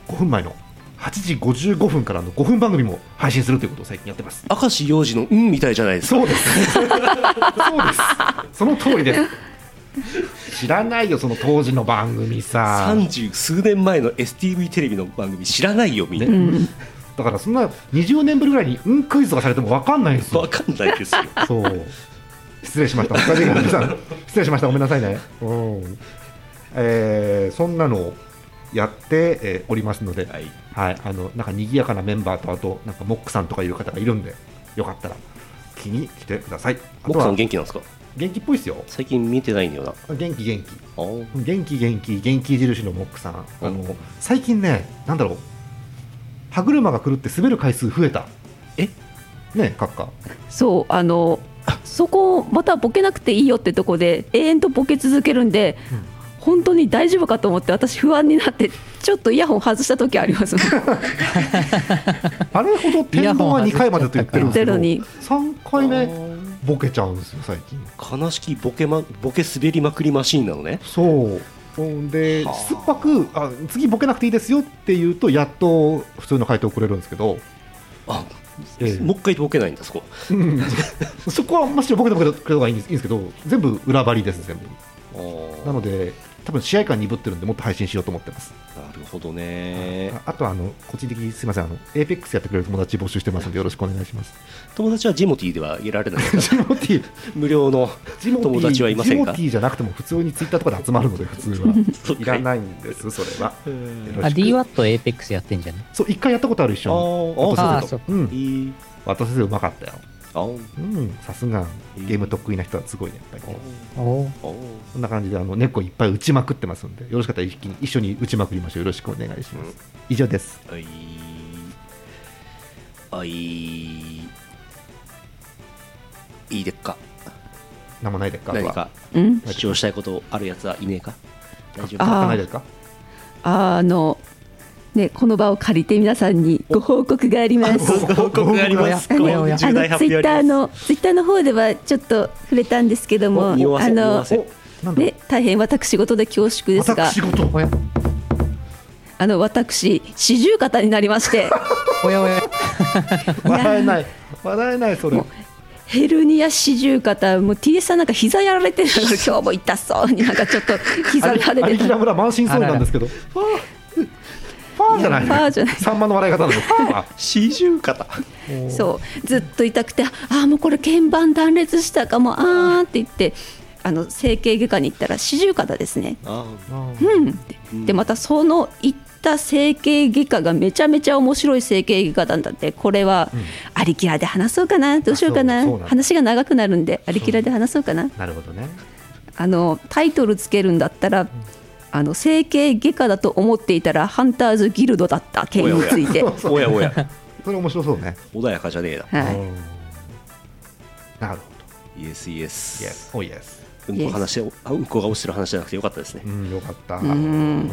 5分前の8時55分からの5分番組も配信するということを最近やってます。明石洋二のうんみたいじゃないですか。そうです。そうです。その通りです。知らないよその当時の番組さ。三十数年前の STV テレビの番組知らないよみんな、うんだからそんな20年ぶりぐらいにうんクイズとかされても分かんないんですよ。わかんないですよ。そう。失礼しました。失礼しました。ごめんなさいね。うん。えーそんなのをやって、えーおりますので、はい。はい、あのなんか賑やかなメンバーとあとなんかモックさんとかいう方がいるんでよかったら気に来てください。あモックさん元気なんですか？元気っぽいですよ。最近見てないんだよな。元気元気。元気元気元気印のモックさん。あの最近ねなんだろう。歯車が狂って滑る回数増えた。え？ねカッカそうあのそこまたボケなくていいよってとこで永遠とボケ続けるんで、本当に大丈夫かと思って私不安になってちょっとイヤホン外した時あります あれほど天丼は2回までと言ってるんですけど言って3回目ボケちゃうんですよ最近。悲しきボケ,、ま、ボケ滑りまくりマシーンなのね。そう。うんで酸っぱくあ次ボケなくていいですよって言うとやっと普通の回答をくれるんですけど、あええ。もう一回ボケないんだそこ。うん。そこはむしろボケてくれた方がいいんですいいんですけど全部裏張りです全部。なので多分試合感鈍ってるんでもっと配信しようと思ってます。なるほどね。ああとはあの個人的にすみませんあの APEX やってくれる友達募集してますのでよろしくお願いします。友達はジモティーでは入れられないジモティ無料のジモティ友達はいませんか？ジモティじゃなくても普通にツイッターとかで集まるので普通は。いらないんですそれは。よろあしく。DWAT Apex やってんじゃない？そう一回やったことある一緒にあーあーそううん。いい。渡せてうまかったよさすが。ゲーム得意な人はすごいねやっぱり。ねおおおこんな感じであの猫いっぱい打ちまくってますんでよろしかったら一気に一緒に打ちまくりましょう。よろしくお願いします。以上です。はい。はい。いいでっか。何もないですか何か。うん。主張したいことあるやつはいねえか。大丈夫。あってないですか？あのねこの場を借りて皆さんにご報告があります。報告がありますあのツイッターのツイッターの方ではちょっと触れたんですけどもあのね大変私事で恐縮ですがあの私四十肩になりましておやおや笑えない笑えないそれもヘルニア四十肩もう TS さんなんか膝やられてるから今日も痛そうになんかちょっと膝が腫れてた有木田村満身創痍なんですけどファーじゃない。ファーじゃない。さんまの笑い方なの。ファー四十肩そう。ずっと痛くてああもうこれ鍵盤断裂したかもあーって言ってあの整形外科に行ったら四十肩ですね。あうん。でまたその行った整形外科がめちゃめちゃ面白い整形外科なんだってこれはありきらで話そうかな。どうしようかな。話が長くなるんでありきらで話そうかな。なるほどね。あのタイトルつけるんだったらあの整形外科だと思っていたらハンターズギルドだった件について。おやおや。それ面白そうね。穏やかじゃねえな。はい。うん。なるほイエスイエど。ス Yes oh yes. うんこ話をあうんこが落ちてる話じゃなくてよかったですね。うんよかった。ん。うん。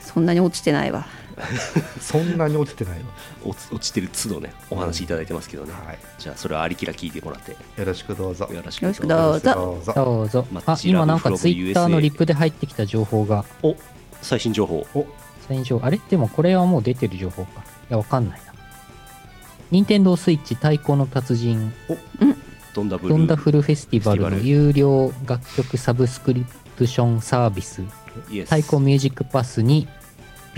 そんなに落ちてないわ そんなに落ちてないの？落ち落ちてる都度ねお話いただいてますけどね。はい。じゃあそれはありきら聞いてもらって。よろしくどうぞ。よろしく。どうぞ。どうぞ。あ今なんかツイッターのリップで入ってきた情報が。お最新情報。お。最新情報。あれ？でもこれはもう出てる情報か。いやわかんないな。任天堂スイッチ太鼓の達人。ドンダブル。ドンダフルフェスティバルの有料楽曲サブスクリプションサービス。太鼓ミュージックパスに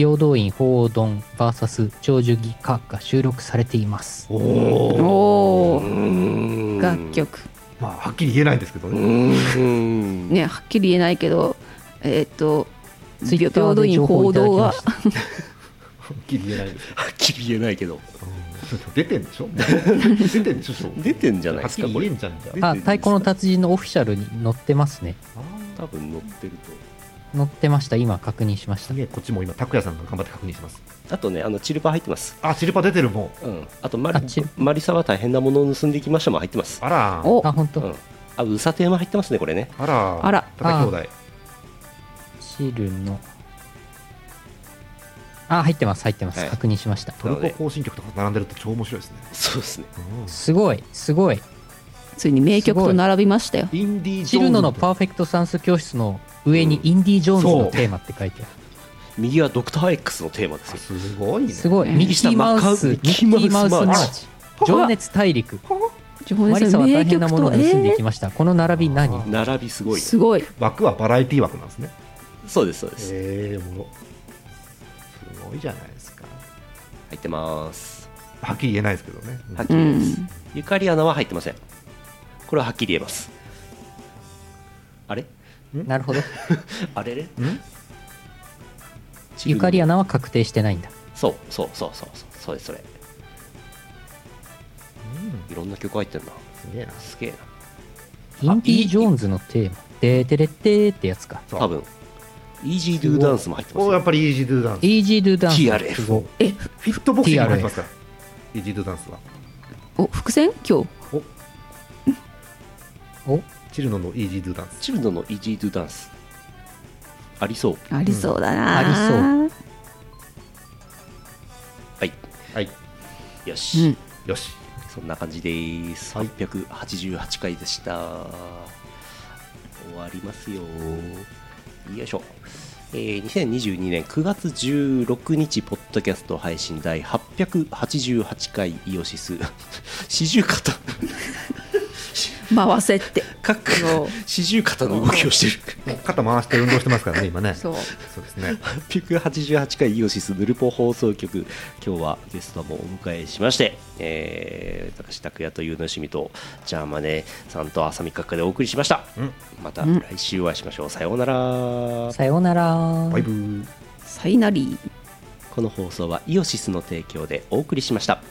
平等院鳳凰丼 VS 長寿儀歌が収録されています。おお楽曲。まあはっきり言えないんですけどうねねはっきり言えないけどえーっと平等院で情報いただ報道ははっきり言えないはっきり言えないけど。うん。出てんでしょ？出てんでしょ？出てんじゃないですかこれあ。太鼓の達人のオフィシャルに載ってますね。多分乗ってる載ってました。今確認しました。こっちも今拓也さんが頑張って確認します。とあとねあのチルパ入ってます。あチルパ出てるもん。うん。あとマリあチルマリサは大変なものを盗んでいきましたも入ってます。あら。おあ本当、うん。あウサテーマ入ってますねこれね。あら。あら。高兄弟。シルの。あ入ってます入ってます、はい。確認しました。トルコ行進曲とか並んでると超面白いですね。そうですね。うん。すごいすごい。ついに名曲と並びましたよ。インディ・ージシルョーンズ。ノのパーフェクト算数教室の上にインディ・ージョーンズのテーマって書いてある、右はドクター X のテーマですよ。すごいね。すごい。うん。ミッキーマウスミ右下ッキーマウスママウスーチ。情熱大陸。情マリサは大変なものを盗んでいきまました、この並び何？並びすごいね。すごい。枠はバラエティ枠なんですね。そうですそうです。ええおもろすごいじゃないですか。入ってます。はっきり言えないですけどね。はっきうり言えます。ん。ゆかり穴は入ってません。これははっきり言えますなるほど。あれれん？ゆかり穴は確定してないんだ。そうそうそうそうそうそれそれ。いろんな曲入ってんな。すげえな。すげえな。インディ・ジョーンズのテーマ「でーてれってー」ってやつか。多分。イージードゥダンスも入ってますよ。おやっぱりイージードゥダンス。イージー・ドゥ・ダンス。TRF え？フィットボクシングも入ってますから。イージードゥダンスは。お伏線？今日。お？チルノのイージードゥダンス。チルドのイージードゥダンス。ありそう。ありそうだな、ありそう。はい。はい。よし、うん。よし。そんな感じです、はい。888回でした。終わりますよ。よいしょ、えー2022年9月16日ポッドキャスト配信第888回イオシス。四十肩回せって。各四十肩の動きをしてる。肩回して運動してますからね今ね。そう。そうですね。888回イオシスヌルポ放送局今日はゲストもお迎えしまして、えー、私拓也というの趣味とジャーマネさんと浅見閣下でお送りしました、うん。また来週お会いしましょう。さようなら。さようなら。バイブー。サイナリーこの放送はイオシスの提供でお送りしました